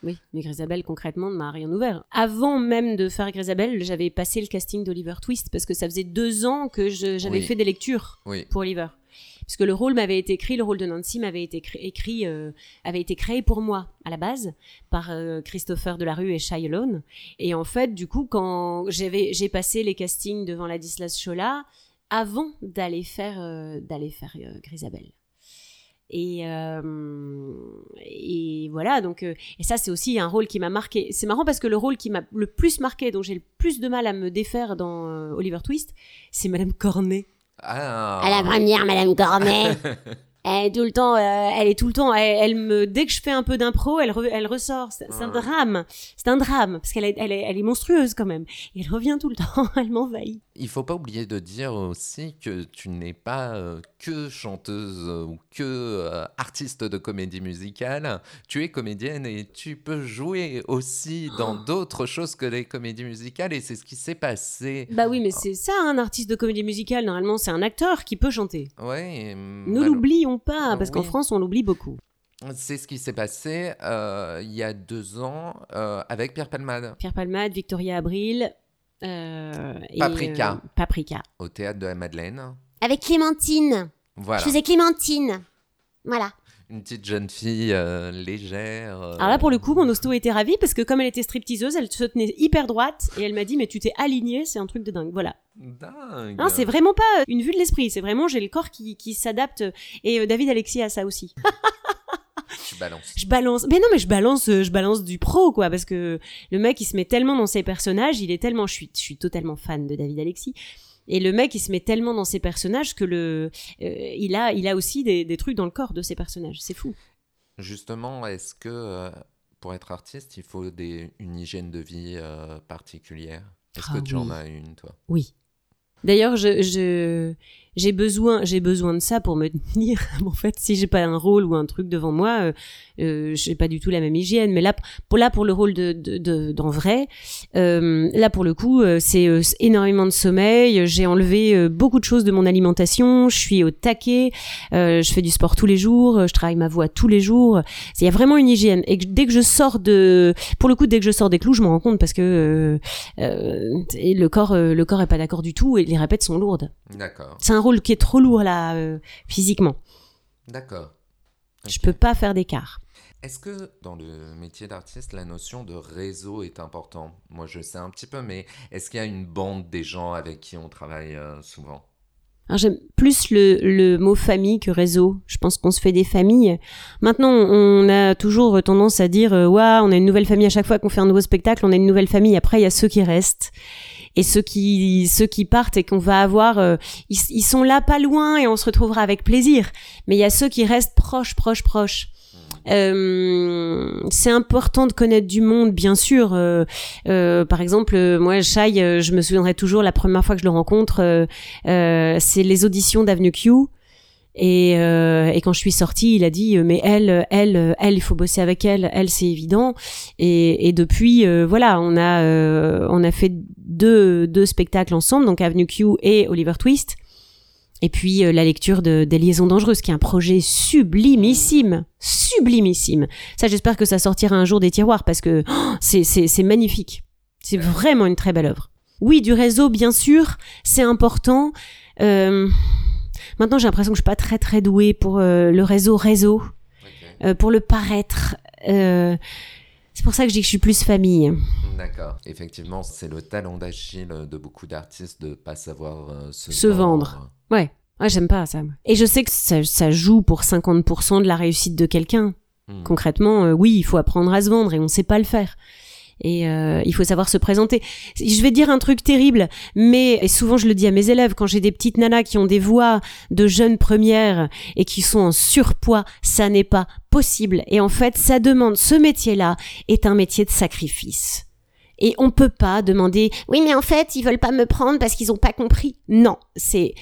Oui, mais Grisabelle, concrètement, ne m'a rien ouvert. Avant même de faire Grisabelle, j'avais passé le casting d'Oliver Twist parce que ça faisait deux ans que j'avais Oui. fait des lectures Oui. pour Oliver. Parce que le rôle m'avait été écrit, le rôle de Nancy m'avait été écrit, euh, avait été créé pour moi à la base par euh, Christopher Delarue et Shai. Et en fait, du coup, quand j'ai passé les castings devant Ladislas Chola avant d'aller faire, euh, d'aller faire Grisabelle. Et, et voilà, donc, et ça, c'est aussi un rôle qui m'a marqué. C'est marrant parce que le rôle qui m'a le plus marqué, dont j'ai le plus de mal à me défaire dans Oliver Twist, c'est Madame Cornet. Ah À la première, Madame Cornet. Elle est tout le temps, euh, elle est tout le temps, elle, elle me, dès que je fais un peu d'impro, elle, re- elle ressort. C'est un drame. C'est un drame parce qu'elle est, elle est, elle est monstrueuse quand même. Et elle revient tout le temps. Elle m'envahit. Il faut pas oublier de dire aussi que tu n'es pas euh, que chanteuse euh, ou que euh, artiste de comédie musicale. Tu es comédienne et tu peux jouer aussi dans d'autres choses que les comédies musicales et c'est ce qui s'est passé. Bah oui, mais c'est ça, un artiste de comédie musicale. Normalement, c'est un acteur qui peut chanter. Ouais, et, Ne pas, parce qu'en. France, on l'oublie beaucoup. C'est ce qui s'est passé euh, il y a deux ans euh, avec Pierre Palmade Pierre Palmade, Victoria Abril. euh, et, Paprika. euh, Paprika. au théâtre de la Madeleine. Avec Clémentine. Voilà, Clémentine. Voilà. Une petite jeune fille euh, légère. euh, Alors là, pour le coup, mon hosto était ravie parce que comme elle était stripteaseuse, elle se tenait hyper droite et elle m'a dit, mais tu t'es alignée, c'est un truc de dingue. Voilà. Dingue. C'est vraiment pas une vue de l'esprit, c'est vraiment j'ai le corps qui, qui s'adapte. Et euh, David Alexis a ça aussi. Tu balances. je balance, mais non, mais je balance, euh, je balance du pro, quoi, parce que le mec, il se met tellement dans ses personnages, il est tellement, je suis, je suis totalement fan de David Alexis. Et le mec, il se met tellement dans ses personnages que le, euh, il a, il a aussi des, des trucs dans le corps de ses personnages. C'est fou. Justement, est-ce que euh, pour être artiste, il faut des, une hygiène de vie euh, particulière? Est-ce Ah que tu en as une, toi? Oui. D'ailleurs, je, je, j'ai besoin, j'ai besoin de ça pour me tenir. en fait, si j'ai pas un rôle ou un truc devant moi, euh, euh, j'ai pas du tout la même hygiène. Mais là, pour là, pour le rôle de, de, de- d'en vrai, euh, là pour le coup, euh, c'est euh, c'est énormément de sommeil. J'ai enlevé euh, beaucoup de choses de mon alimentation. Je suis au taquet. je fais du sport tous les jours. Je travaille ma voix tous les jours. Il y a vraiment une hygiène. Et dès que je sors de, pour le coup, dès que je sors des clous, je m'en rends compte parce que euh, euh, le corps, le corps est pas d'accord du tout et les répètes sont lourdes. D'accord, C'est un rôle qui est trop lourd là, euh, physiquement. d'accord. Je Ok. peux pas faire d'écart. Est-ce que dans le métier d'artiste, la notion de réseau est importante? Moi, je sais un petit peu, mais est-ce qu'il y a une bande des gens avec qui on travaille euh, souvent? J'aime plus le, le mot famille que réseau. Je pense qu'on se fait des familles. Maintenant, on a toujours tendance à dire euh, Ouah, on a une nouvelle famille à chaque fois qu'on fait un nouveau spectacle, on a une nouvelle famille. Après, il y a ceux qui restent. Et ceux qui ceux qui partent et qu'on va avoir, euh, ils, ils sont là pas loin et on se retrouvera avec plaisir. Mais il y a ceux qui restent proches, proches, proches. Euh, c'est important de connaître du monde, bien sûr. Euh, euh, par exemple, euh, moi, Shai, euh, je me souviendrai toujours la première fois que je le rencontre, c'est les auditions d'Avenue Q. Et, euh, et quand je suis sortie, il a dit euh, mais elle, elle, euh, elle, il faut bosser avec elle, elle c'est évident. Et, et depuis, euh, voilà, on a euh, on a fait deux deux spectacles ensemble, donc Avenue Q et Oliver Twist. Et puis euh, la lecture de des liaisons dangereuses, qui est un projet sublimissime, sublimissime. Ça, j'espère que ça sortira un jour des tiroirs parce que oh, c'est c'est c'est magnifique. C'est vraiment une très belle œuvre. Oui, du réseau, bien sûr, c'est important. Euh, maintenant, j'ai l'impression que je suis pas très très douée pour euh, le réseau réseau, euh, pour le paraître. Euh, c'est pour ça que je dis que je suis plus famille. D'accord. Effectivement, c'est le talent d'Achille de beaucoup d'artistes de pas savoir se, Se vendre. Ouais, ouais j'aime pas ça. Et je sais que ça, ça joue pour 50% de la réussite de quelqu'un. Hmm. Concrètement, oui, il faut apprendre à se vendre et on sait pas le faire. Et euh, il faut savoir se présenter. Je vais dire un truc terrible, mais et souvent je le dis à mes élèves quand j'ai des petites nanas qui ont des voix de jeunes premières et qui sont en surpoids, ça n'est pas possible. Et en fait, ça demande ce métier-là est un métier de sacrifice. Et on peut pas demander oui mais en fait ils veulent pas me prendre parce qu'ils ont pas compris. Non, c'est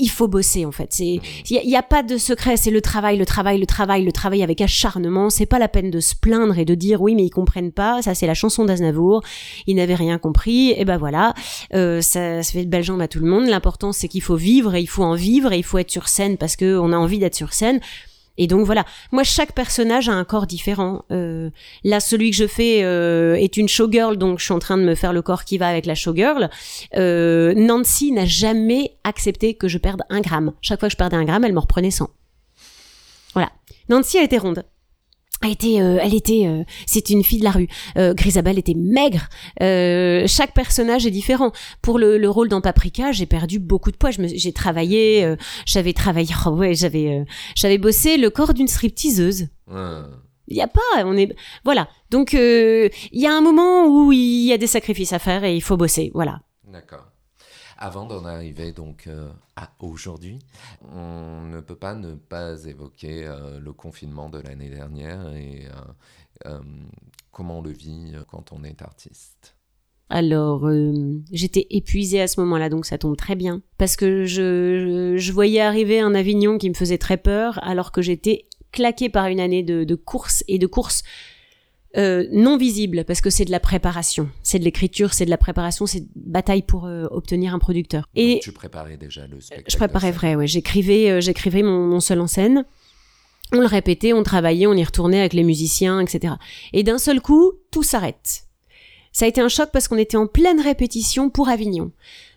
il faut bosser en fait. C'est il y, a- pas de secret, c'est le travail, le travail, le travail, le travail avec acharnement. C'est pas la peine de se plaindre et de dire oui mais ils comprennent pas. Ça c'est la chanson d'Aznavour. Ils n'avaient rien compris. Et ben voilà, euh, ça, ça fait de belles jambes à tout le monde. L'important c'est qu'il faut vivre et il faut en vivre et il faut être sur scène parce que on a envie d'être sur scène. Et donc voilà, moi chaque personnage a un corps différent. Euh, là, celui que je fais euh, est une showgirl, donc je suis en train de me faire le corps qui va avec la showgirl. Euh, Nancy n'a jamais accepté que je perde un gramme. Chaque fois que je perdais un gramme, elle m'en reprenait 100. Voilà. Nancy, elle était ronde. Elle était, euh, elle était, euh, c'est une fille de la rue. Euh, Grisabelle était maigre. Euh, chaque personnage est différent. Pour le, le rôle dans Paprika, j'ai perdu beaucoup de poids. Je me- J'ai travaillé, euh, j'avais travaillé, oh ouais, j'avais, euh, j'avais bossé le corps d'une stripteaseuse. Ouais. Il y a pas, on est, voilà. Donc euh, il y a un moment où il y a des sacrifices à faire et il faut bosser. Voilà. D'accord. Avant d'en arriver donc euh, à aujourd'hui, on ne peut pas ne pas évoquer euh, le confinement de l'année dernière et euh, comment on le vit quand on est artiste. Alors, j'étais épuisée à ce moment-là, donc ça tombe très bien. Parce que je, je, voyais arriver un Avignon qui me faisait très peur, alors que j'étais claquée par une année de courses et de courses euh, non visibles, parce que c'est de la préparation. C'est de l'écriture, c'est de la préparation, c'est de bataille pour euh, obtenir un producteur. Donc, Et tu préparais déjà le spectacle. je préparais vrai, ouais. J'écrivais, euh, j'écrivais mon, mon seul en scène. On le répétait, on travaillait, on y retournait avec les musiciens, etc. Et d'un seul coup, tout s'arrête. Ça a été un choc parce qu'on était en pleine répétition pour Avignon.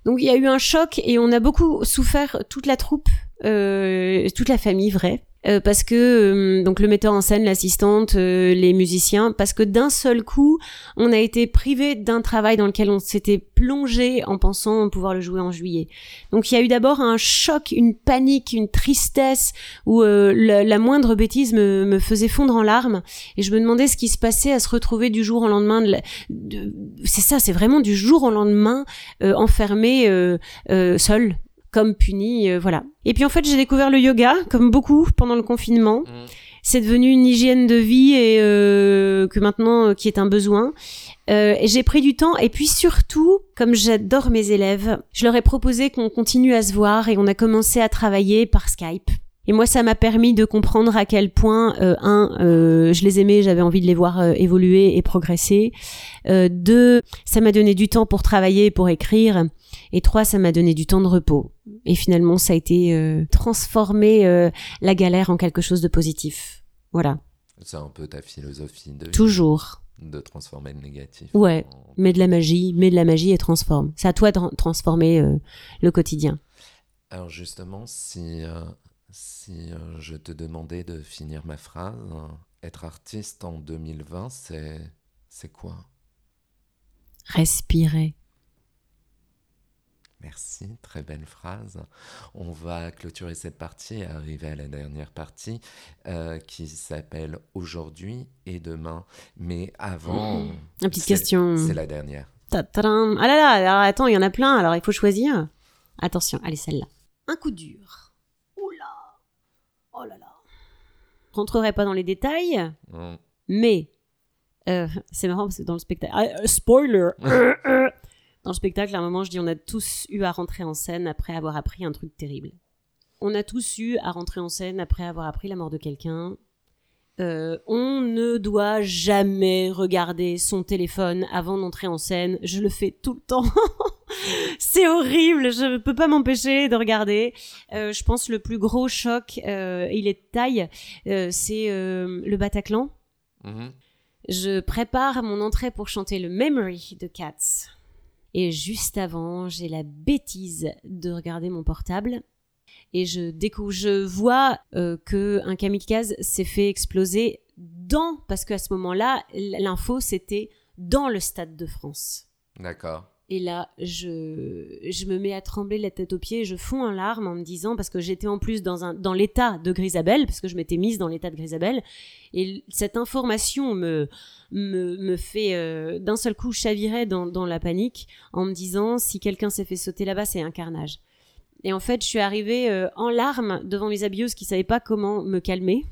Donc il y a eu un choc et on a beaucoup souffert toute la troupe, euh, toute la famille, vrai. Euh, parce que euh, donc le metteur en scène, l'assistante, euh, les musiciens, parce que d'un seul coup, on a été privé d'un travail dans lequel on s'était plongé en pensant pouvoir le jouer en juillet. Donc il y a eu d'abord un choc, une panique, une tristesse où euh, la, la moindre bêtise me, me faisait fondre en larmes et je me demandais ce qui se passait à se retrouver du jour au lendemain. De de- c'est ça, c'est vraiment du jour au lendemain euh, enfermé euh, seul comme puni, euh, voilà. Et puis en fait j'ai découvert le yoga comme beaucoup pendant le confinement. Mm. C'est devenu une hygiène de vie et euh, que maintenant euh, qui est un besoin. Euh, et j'ai pris du temps et puis surtout, comme j'adore mes élèves, je leur ai proposé qu'on continue à se voir et on a commencé à travailler par Skype. Et moi, ça m'a permis de comprendre à quel point, euh, un, euh, je les aimais, j'avais envie de les voir euh, évoluer et progresser. Euh, deux, ça m'a donné du temps pour travailler, pour écrire. Et trois, ça m'a donné du temps de repos. Et finalement, ça a été euh, transformer euh, la galère en quelque chose de positif. Voilà, C'est un peu ta philosophie de, toujours. de transformer le négatif. Ouais. en- Mets de la magie, mets de la magie et transforme. C'est à toi de transformer euh, le quotidien. Alors justement, si, si je te demandais de finir ma phrase, euh, être artiste en 2020, c'est c'est quoi? Respirer. Merci, très belle phrase. On va clôturer cette partie et arriver à la dernière partie euh, qui s'appelle Aujourd'hui et demain. Mais avant... Une petite c'est- question. C'est la dernière. Ta-ta-dam. Ah là là, alors attends, il y en a plein, alors il faut choisir. Attention, allez, celle-là. Un coup dur. Oula. Oh là là. Je rentrerai pas dans les détails, mais euh, c'est marrant parce que dans le spectacle. Ah, euh, spoiler Dans le spectacle, à un moment, je dis on a tous eu à rentrer en scène après avoir appris un truc terrible. On a tous eu à rentrer en scène après avoir appris la mort de quelqu'un. Euh, on ne doit jamais regarder son téléphone avant d'entrer en scène. Je le fais tout le temps. c'est horrible. Je ne peux pas m'empêcher de regarder. Euh, je pense le plus gros choc, euh, il est de taille, euh, c'est euh, le Bataclan. Mhm. Je prépare mon entrée pour chanter le Memory de Cats. Et juste avant, j'ai la bêtise de regarder mon portable. Et je découvre, je vois euh, que un kamikaze s'est fait exploser dans, parce qu'à ce moment-là, l'info c'était dans le stade de France. D'accord. Et là, je, je me mets à trembler la tête aux pieds, je fonds en larmes en me disant, parce que j'étais en plus dans, dans l'état de Grisabelle, parce que je m'étais mise dans l'état de Grisabelle, et cette information me, me, me fait euh, d'un seul coup chavirer dans, la panique, en me disant, si quelqu'un s'est fait sauter là-bas, c'est un carnage. Et en fait, je suis arrivée euh, en larmes devant mes habilleuses qui savaient pas comment me calmer.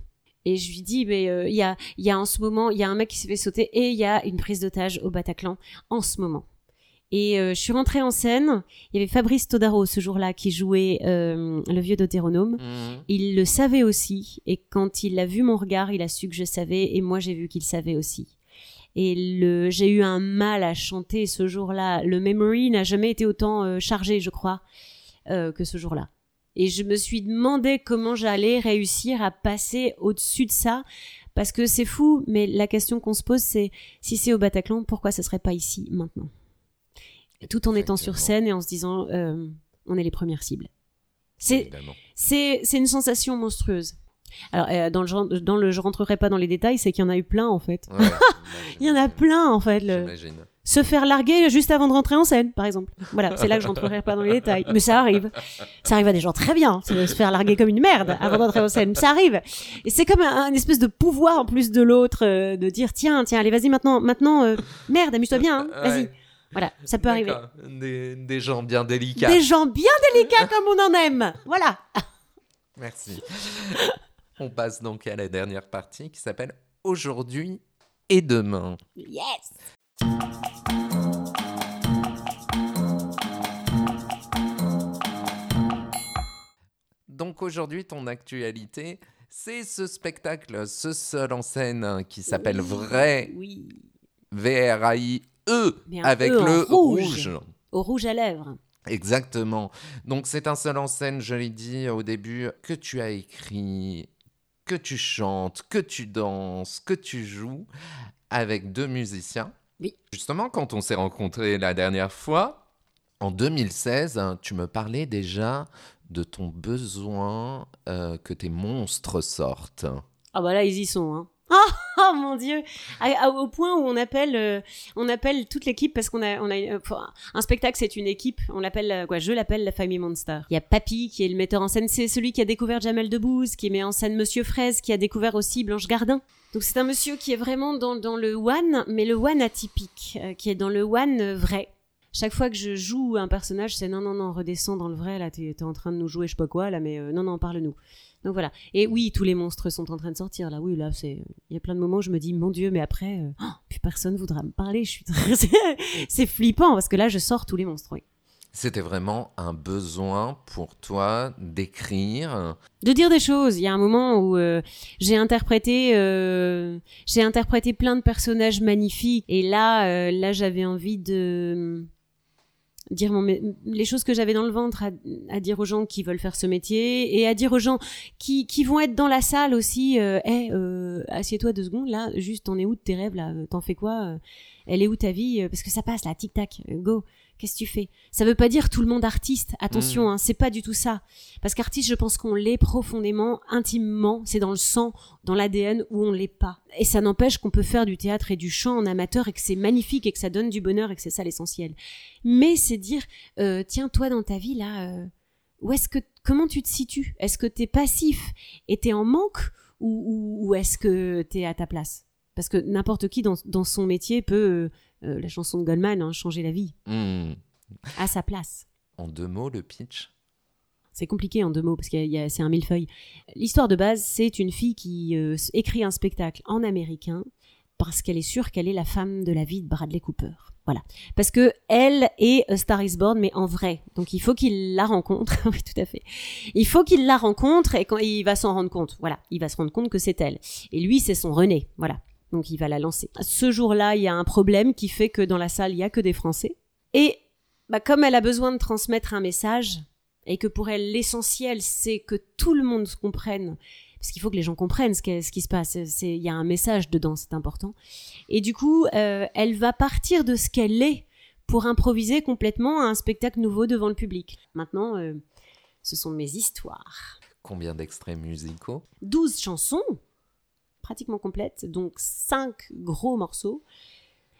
Et je lui dis, mais euh, il y, a, y a en ce moment, il y a un mec qui s'est fait sauter et il y a une prise d'otage au Bataclan en ce moment. Et euh, je suis rentrée en scène. Il y avait Fabrice Todaro ce jour-là qui jouait euh, le vieux Deutéronome. Mhm. Il le savait aussi. Et quand il a vu mon regard, il a su que je savais. Et moi, j'ai vu qu'il savait aussi. Et le, j'ai eu un mal à chanter ce jour-là. Le memory n'a jamais été autant euh, chargé, je crois, euh, que ce jour-là. Et je me suis demandé comment j'allais réussir à passer au-dessus de ça. Parce que c'est fou, mais la question qu'on se pose, c'est si c'est au Bataclan, pourquoi ce serait pas ici, maintenant? Tout en étant sur scène et en se disant, euh, on est les premières cibles. C'est, Évidemment. c'est, c'est une sensation monstrueuse. Alors, euh, dans le genre, dans le, je rentrerai pas dans les détails, c'est qu'il y en a eu plein, en fait. Ouais, Il y en a plein, en fait. le- se faire larguer juste avant de rentrer en scène, par exemple. Voilà, c'est là que je rentrerai pas dans les détails. Mais ça arrive. Ça arrive à des gens très bien, se faire larguer comme une merde avant d'entrer en scène. Ça arrive. Et c'est comme un, un espèce de pouvoir en plus de l'autre, euh, de dire, tiens, tiens, allez, vas-y maintenant, maintenant, euh, merde, amuse-toi bien, hein, vas-y. Ouais. Voilà, ça peut arriver. Des, des gens bien délicats. Des gens bien délicats comme on en aime. Voilà. Merci. On passe donc à la dernière partie qui s'appelle Aujourd'hui et demain. Yes. Donc aujourd'hui, ton actualité, c'est ce spectacle, ce seul en scène qui s'appelle Vrai, Oui. V-R-A-I-E, E avec E le rouge. rouge. Au rouge à lèvres. Exactement. Donc c'est un seul en scène, je l'ai dit au début, que tu as écrit, que tu chantes, que tu danses, que tu joues avec deux musiciens. Oui. Justement, quand on s'est rencontrés la dernière fois, en 2016, hein, tu me parlais déjà de ton besoin euh, que tes monstres sortent. Ah bah là ils y sont hein. Oh, mon dieu Au point où on appelle euh, on appelle toute l'équipe parce qu'on a euh, un spectacle c'est une équipe on l'appelle euh, quoi je l'appelle la famille Monster. Il y a Papy qui est le metteur en scène c'est celui qui a découvert Jamel Debbouze qui met en scène Monsieur Fraise qui a découvert aussi Blanche Gardin. Donc c'est un monsieur qui est vraiment dans, dans le one mais le one atypique qui est dans le one vrai. Chaque fois que je joue un personnage, c'est non, non, non, redescends dans le vrai, là, t'es t'es en train de nous jouer, je sais pas quoi, là, mais non, non, parle-nous. Donc voilà. Et oui, tous les monstres sont en train de sortir, là, oui, là, c'est. Il y a plein de moments où je me dis, mon Dieu, mais après, euh, oh, plus personne voudra me parler, je suis très. c'est flippant, parce que là, je sors tous les monstres, oui. C'était vraiment un besoin pour toi d'écrire. de dire des choses. Il y a un moment où euh, j'ai interprété, euh, j'ai interprété plein de personnages magnifiques, et là, euh, là, j'avais envie de dire mon, les choses que j'avais dans le ventre à, à dire aux gens qui veulent faire ce métier et à dire aux gens qui, qui vont être dans la salle aussi euh, hey, euh, assieds-toi deux secondes là juste t'en es où de tes rêves là t'en fais quoi Euh, elle est où ta vie Euh, parce que ça passe là tic tac euh, go qu'est-ce que tu fais? Ça veut pas dire tout le monde artiste attention hein, c'est pas du tout ça. Parce qu'artiste, je pense qu'on l'est profondément, intimement, c'est dans le sang, dans l'ADN où on l'est pas. Et ça n'empêche qu'on peut faire du théâtre et du chant en amateur et que c'est magnifique et que ça donne du bonheur et que c'est ça l'essentiel. Mais c'est dire, euh, tiens, toi dans ta vie là, euh, où est-ce que, comment tu te situes? Est-ce que t'es passif et t'es en manque ou, ou, ou est-ce que t'es à ta place? Parce que n'importe qui dans, dans son métier peut, euh, euh, la chanson de Goldman, hein, changer la vie Hmm. à sa place. En deux mots, le pitch? C'est compliqué en deux mots parce que c'est un millefeuille. L'histoire de base, c'est une fille qui euh, écrit un spectacle en américain parce qu'elle est sûre qu'elle est la femme de la vie de Bradley Cooper. Voilà. Parce que elle est A Star is Born, mais en vrai. Donc il faut qu'il la rencontre. oui, tout à fait. Il faut qu'il la rencontre et quand il va s'en rendre compte. Voilà. Il va se rendre compte que c'est elle. Et lui, c'est son René. Voilà. Donc il va la lancer. Ce jour-là, il y a un problème qui fait que dans la salle, il y a que des Français. Et bah, comme elle a besoin de transmettre un message, et que pour elle, l'essentiel, c'est que tout le monde se comprenne, parce qu'il faut que les gens comprennent ce, ce qui se passe. Il y a un message dedans, c'est important. Et du coup, euh, elle va partir de ce qu'elle est pour improviser complètement un spectacle nouveau devant le public. Maintenant, euh, ce sont mes histoires. Combien d'extraits musicaux? 12 chansons, pratiquement complètes, donc 5 gros morceaux.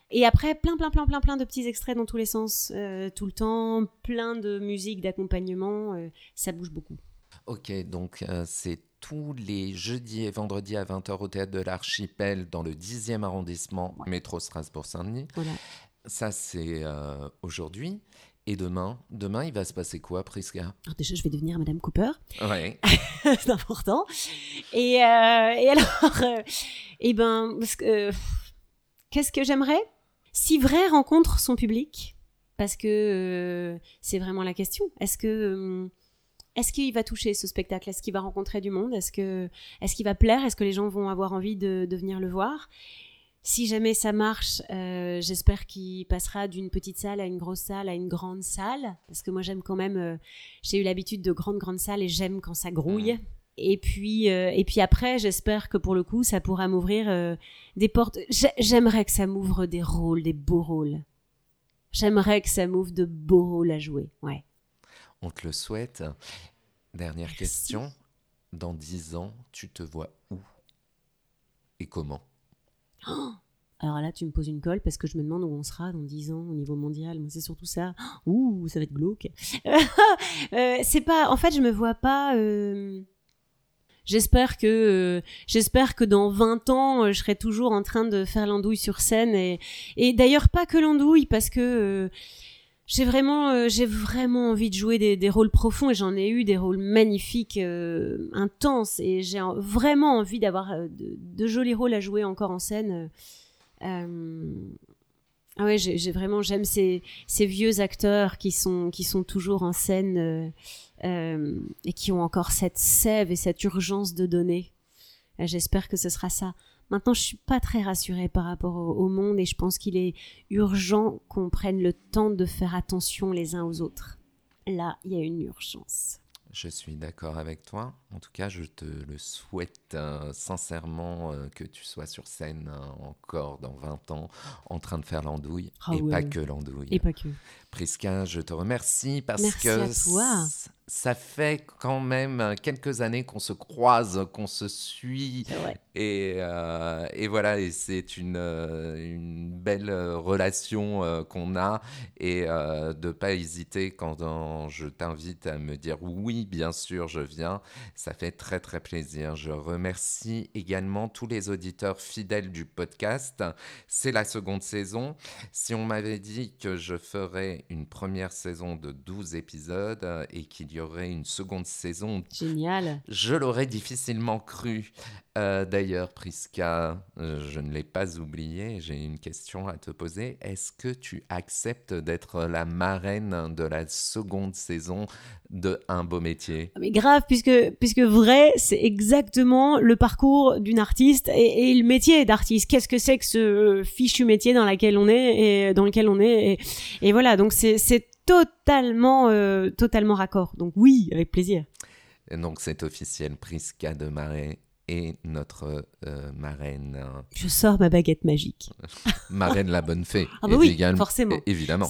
Et après, plein, plein, plein, plein, plein de petits extraits dans tous les sens, euh, tout le temps, plein de musique, d'accompagnement, ça bouge beaucoup. Ok, donc c'est tous les jeudis et vendredis à 20h au théâtre de l'Archipel dans le 10e arrondissement, métro Strasbourg-Saint-Denis. Ça, c'est euh, aujourd'hui. Et demain, demain, il va se passer quoi, Prisca? Alors Déjà, je vais devenir Madame Cooper. Ouais. c'est important. Et, euh, et alors, euh, eh ben, qu'est-ce que j'aimerais? Si vrai rencontre son public, parce que c'est vraiment la question. Est-ce que est-ce qu'il va toucher ce spectacle? Est-ce qu'il va rencontrer du monde? Est-ce que est-ce qu'il va plaire? Est-ce que les gens vont avoir envie de, venir le voir? Si jamais ça marche, euh, j'espère qu'il passera d'une petite salle à une grosse salle à une grande salle, parce que moi j'aime quand même, euh, j'ai eu l'habitude de grandes grandes salles et j'aime quand ça grouille. Mmh. Et puis euh, et puis après, j'espère que pour le coup, ça pourra m'ouvrir des portes. J'aimerais que ça m'ouvre des rôles, des beaux rôles. J'aimerais que ça m'ouvre de beaux rôles à jouer. Ouais. On te le souhaite. Dernière question. Dans dix ans, tu te vois où? Et comment? Alors là, tu me poses une colle parce que je me demande où on sera dans dix ans au niveau mondial. C'est surtout ça. Ouh, ça va être glauque. Euh, c'est pas. En fait, je me vois pas. Euh, j'espère que euh, j'espère que dans 20 ans, je serai toujours en train de faire l'andouille sur scène et, et d'ailleurs pas que l'andouille parce que j'ai vraiment, euh, j'ai vraiment envie de jouer des, rôles profonds et j'en ai eu des rôles magnifiques, euh, intenses et j'ai vraiment envie d'avoir euh, de, jolis rôles à jouer encore en scène. ah ouais, j'ai vraiment, j'aime ces, ces, vieux acteurs qui sont, qui sont toujours en scène et qui ont encore cette sève et cette urgence de donner. J'espère que ce sera ça. Maintenant, je suis pas très rassurée par rapport au, monde et je pense qu'il est urgent qu'on prenne le temps de faire attention les uns aux autres. Là, il y a une urgence. Je suis d'accord avec toi. En tout cas, je te le souhaite euh, sincèrement euh, que tu sois sur scène euh, encore dans 20 ans en train de faire l'andouille. Ah et pas que l'andouille. Et pas que. Prisca, je te remercie parce Merci que à toi ça fait quand même quelques années qu'on se croise, qu'on se suit. Et, euh, et, voilà, et c'est une, euh, une, belle relation euh, qu'on a. Et de ne pas hésiter quand je t'invite à me dire oui, bien sûr, je viens. Ça fait très, très plaisir. Je remercie également tous les auditeurs fidèles du podcast. C'est la seconde saison. Si on m'avait dit que je ferais une première saison de 12 épisodes et qu'il y aurait une seconde saison. Génial. Je l'aurais difficilement cru. Euh, d'ailleurs, Prisca, euh, je ne l'ai pas oublié, j'ai une question à te poser. Est-ce que tu acceptes d'être la marraine de la seconde saison de Un beau métier? Ah, Mais grave, puisque, puisque vrai, c'est exactement le parcours d'une artiste et, le métier d'artiste. Qu'est-ce que c'est que ce fichu métier dans lequel on est et dans lequel on est et, et voilà, donc c'est totalement, euh, totalement raccord. Donc oui, avec plaisir. Et donc c'est officiel, Prisca de Marais et notre euh, marraine. Je sors ma baguette magique. marraine la bonne fée. Ah bah oui, forcément. Évidemment.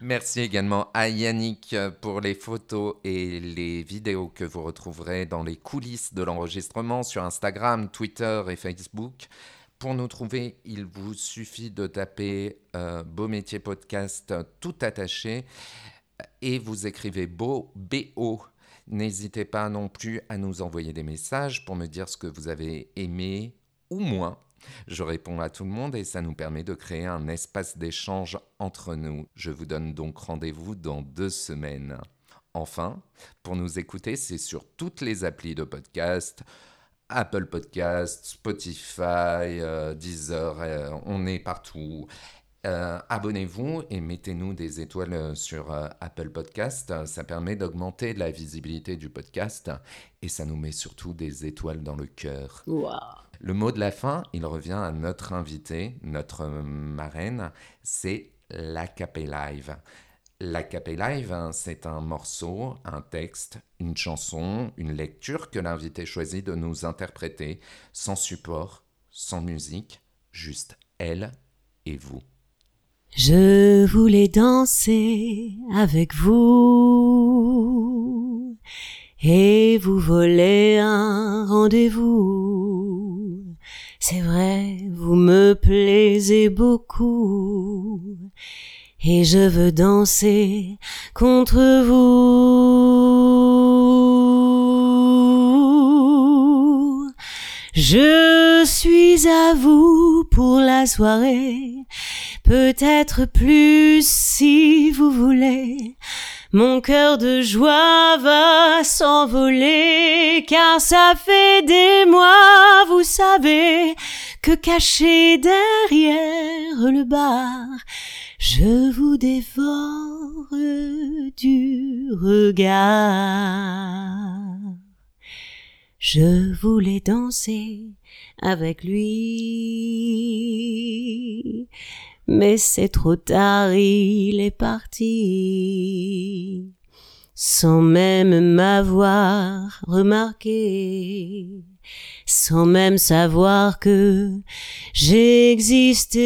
Merci également à Yannick pour les photos et les vidéos que vous retrouverez dans les coulisses de l'enregistrement sur Instagram, Twitter et Facebook. Pour nous trouver, il vous suffit de taper euh, Beau Métier Podcast tout attaché et vous écrivez Beau, B-O. N'hésitez pas non plus à nous envoyer des messages pour me dire ce que vous avez aimé ou moins. Je réponds à tout le monde et ça nous permet de créer un espace d'échange entre nous. Je vous donne donc rendez-vous dans deux semaines. Enfin, pour nous écouter, c'est sur toutes les applis de podcast Apple Podcast, Spotify, euh, Deezer, euh, on est partout. Euh, abonnez-vous et mettez-nous des étoiles sur Apple Podcast. Ça permet d'augmenter la visibilité du podcast et ça nous met surtout des étoiles dans le cœur. Le mot de la fin, il revient à notre invité, notre marraine, c'est l'Acapé Live. L'Acapé Live, c'est un morceau, un texte, une chanson, une lecture que l'invité choisit de nous interpréter, sans support, sans musique, juste elle et vous. Je voulais danser avec vous et vous voler un rendez-vous. C'est vrai, vous me plaisez beaucoup et je veux danser contre vous. Je suis à vous pour la soirée, peut-être plus si vous voulez. Mon cœur de joie va s'envoler, car ça fait des mois, vous savez, que caché derrière le bar, je vous dévore du regard. Je voulais danser avec lui, mais c'est trop tard, il est parti, sans même m'avoir remarqué, sans même savoir que j'existais.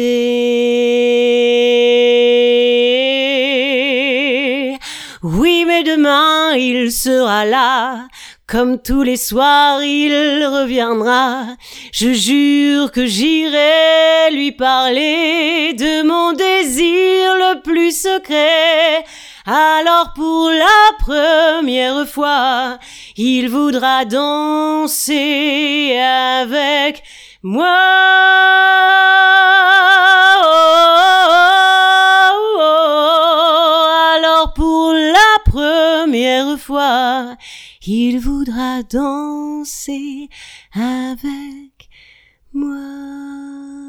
Oui, mais demain il sera là, comme tous les soirs il reviendra. Je jure que j'irai lui parler de mon désir le plus secret. Alors pour la première fois, il voudra danser avec moi. Alors pour la première fois, il voudra danser avec moi.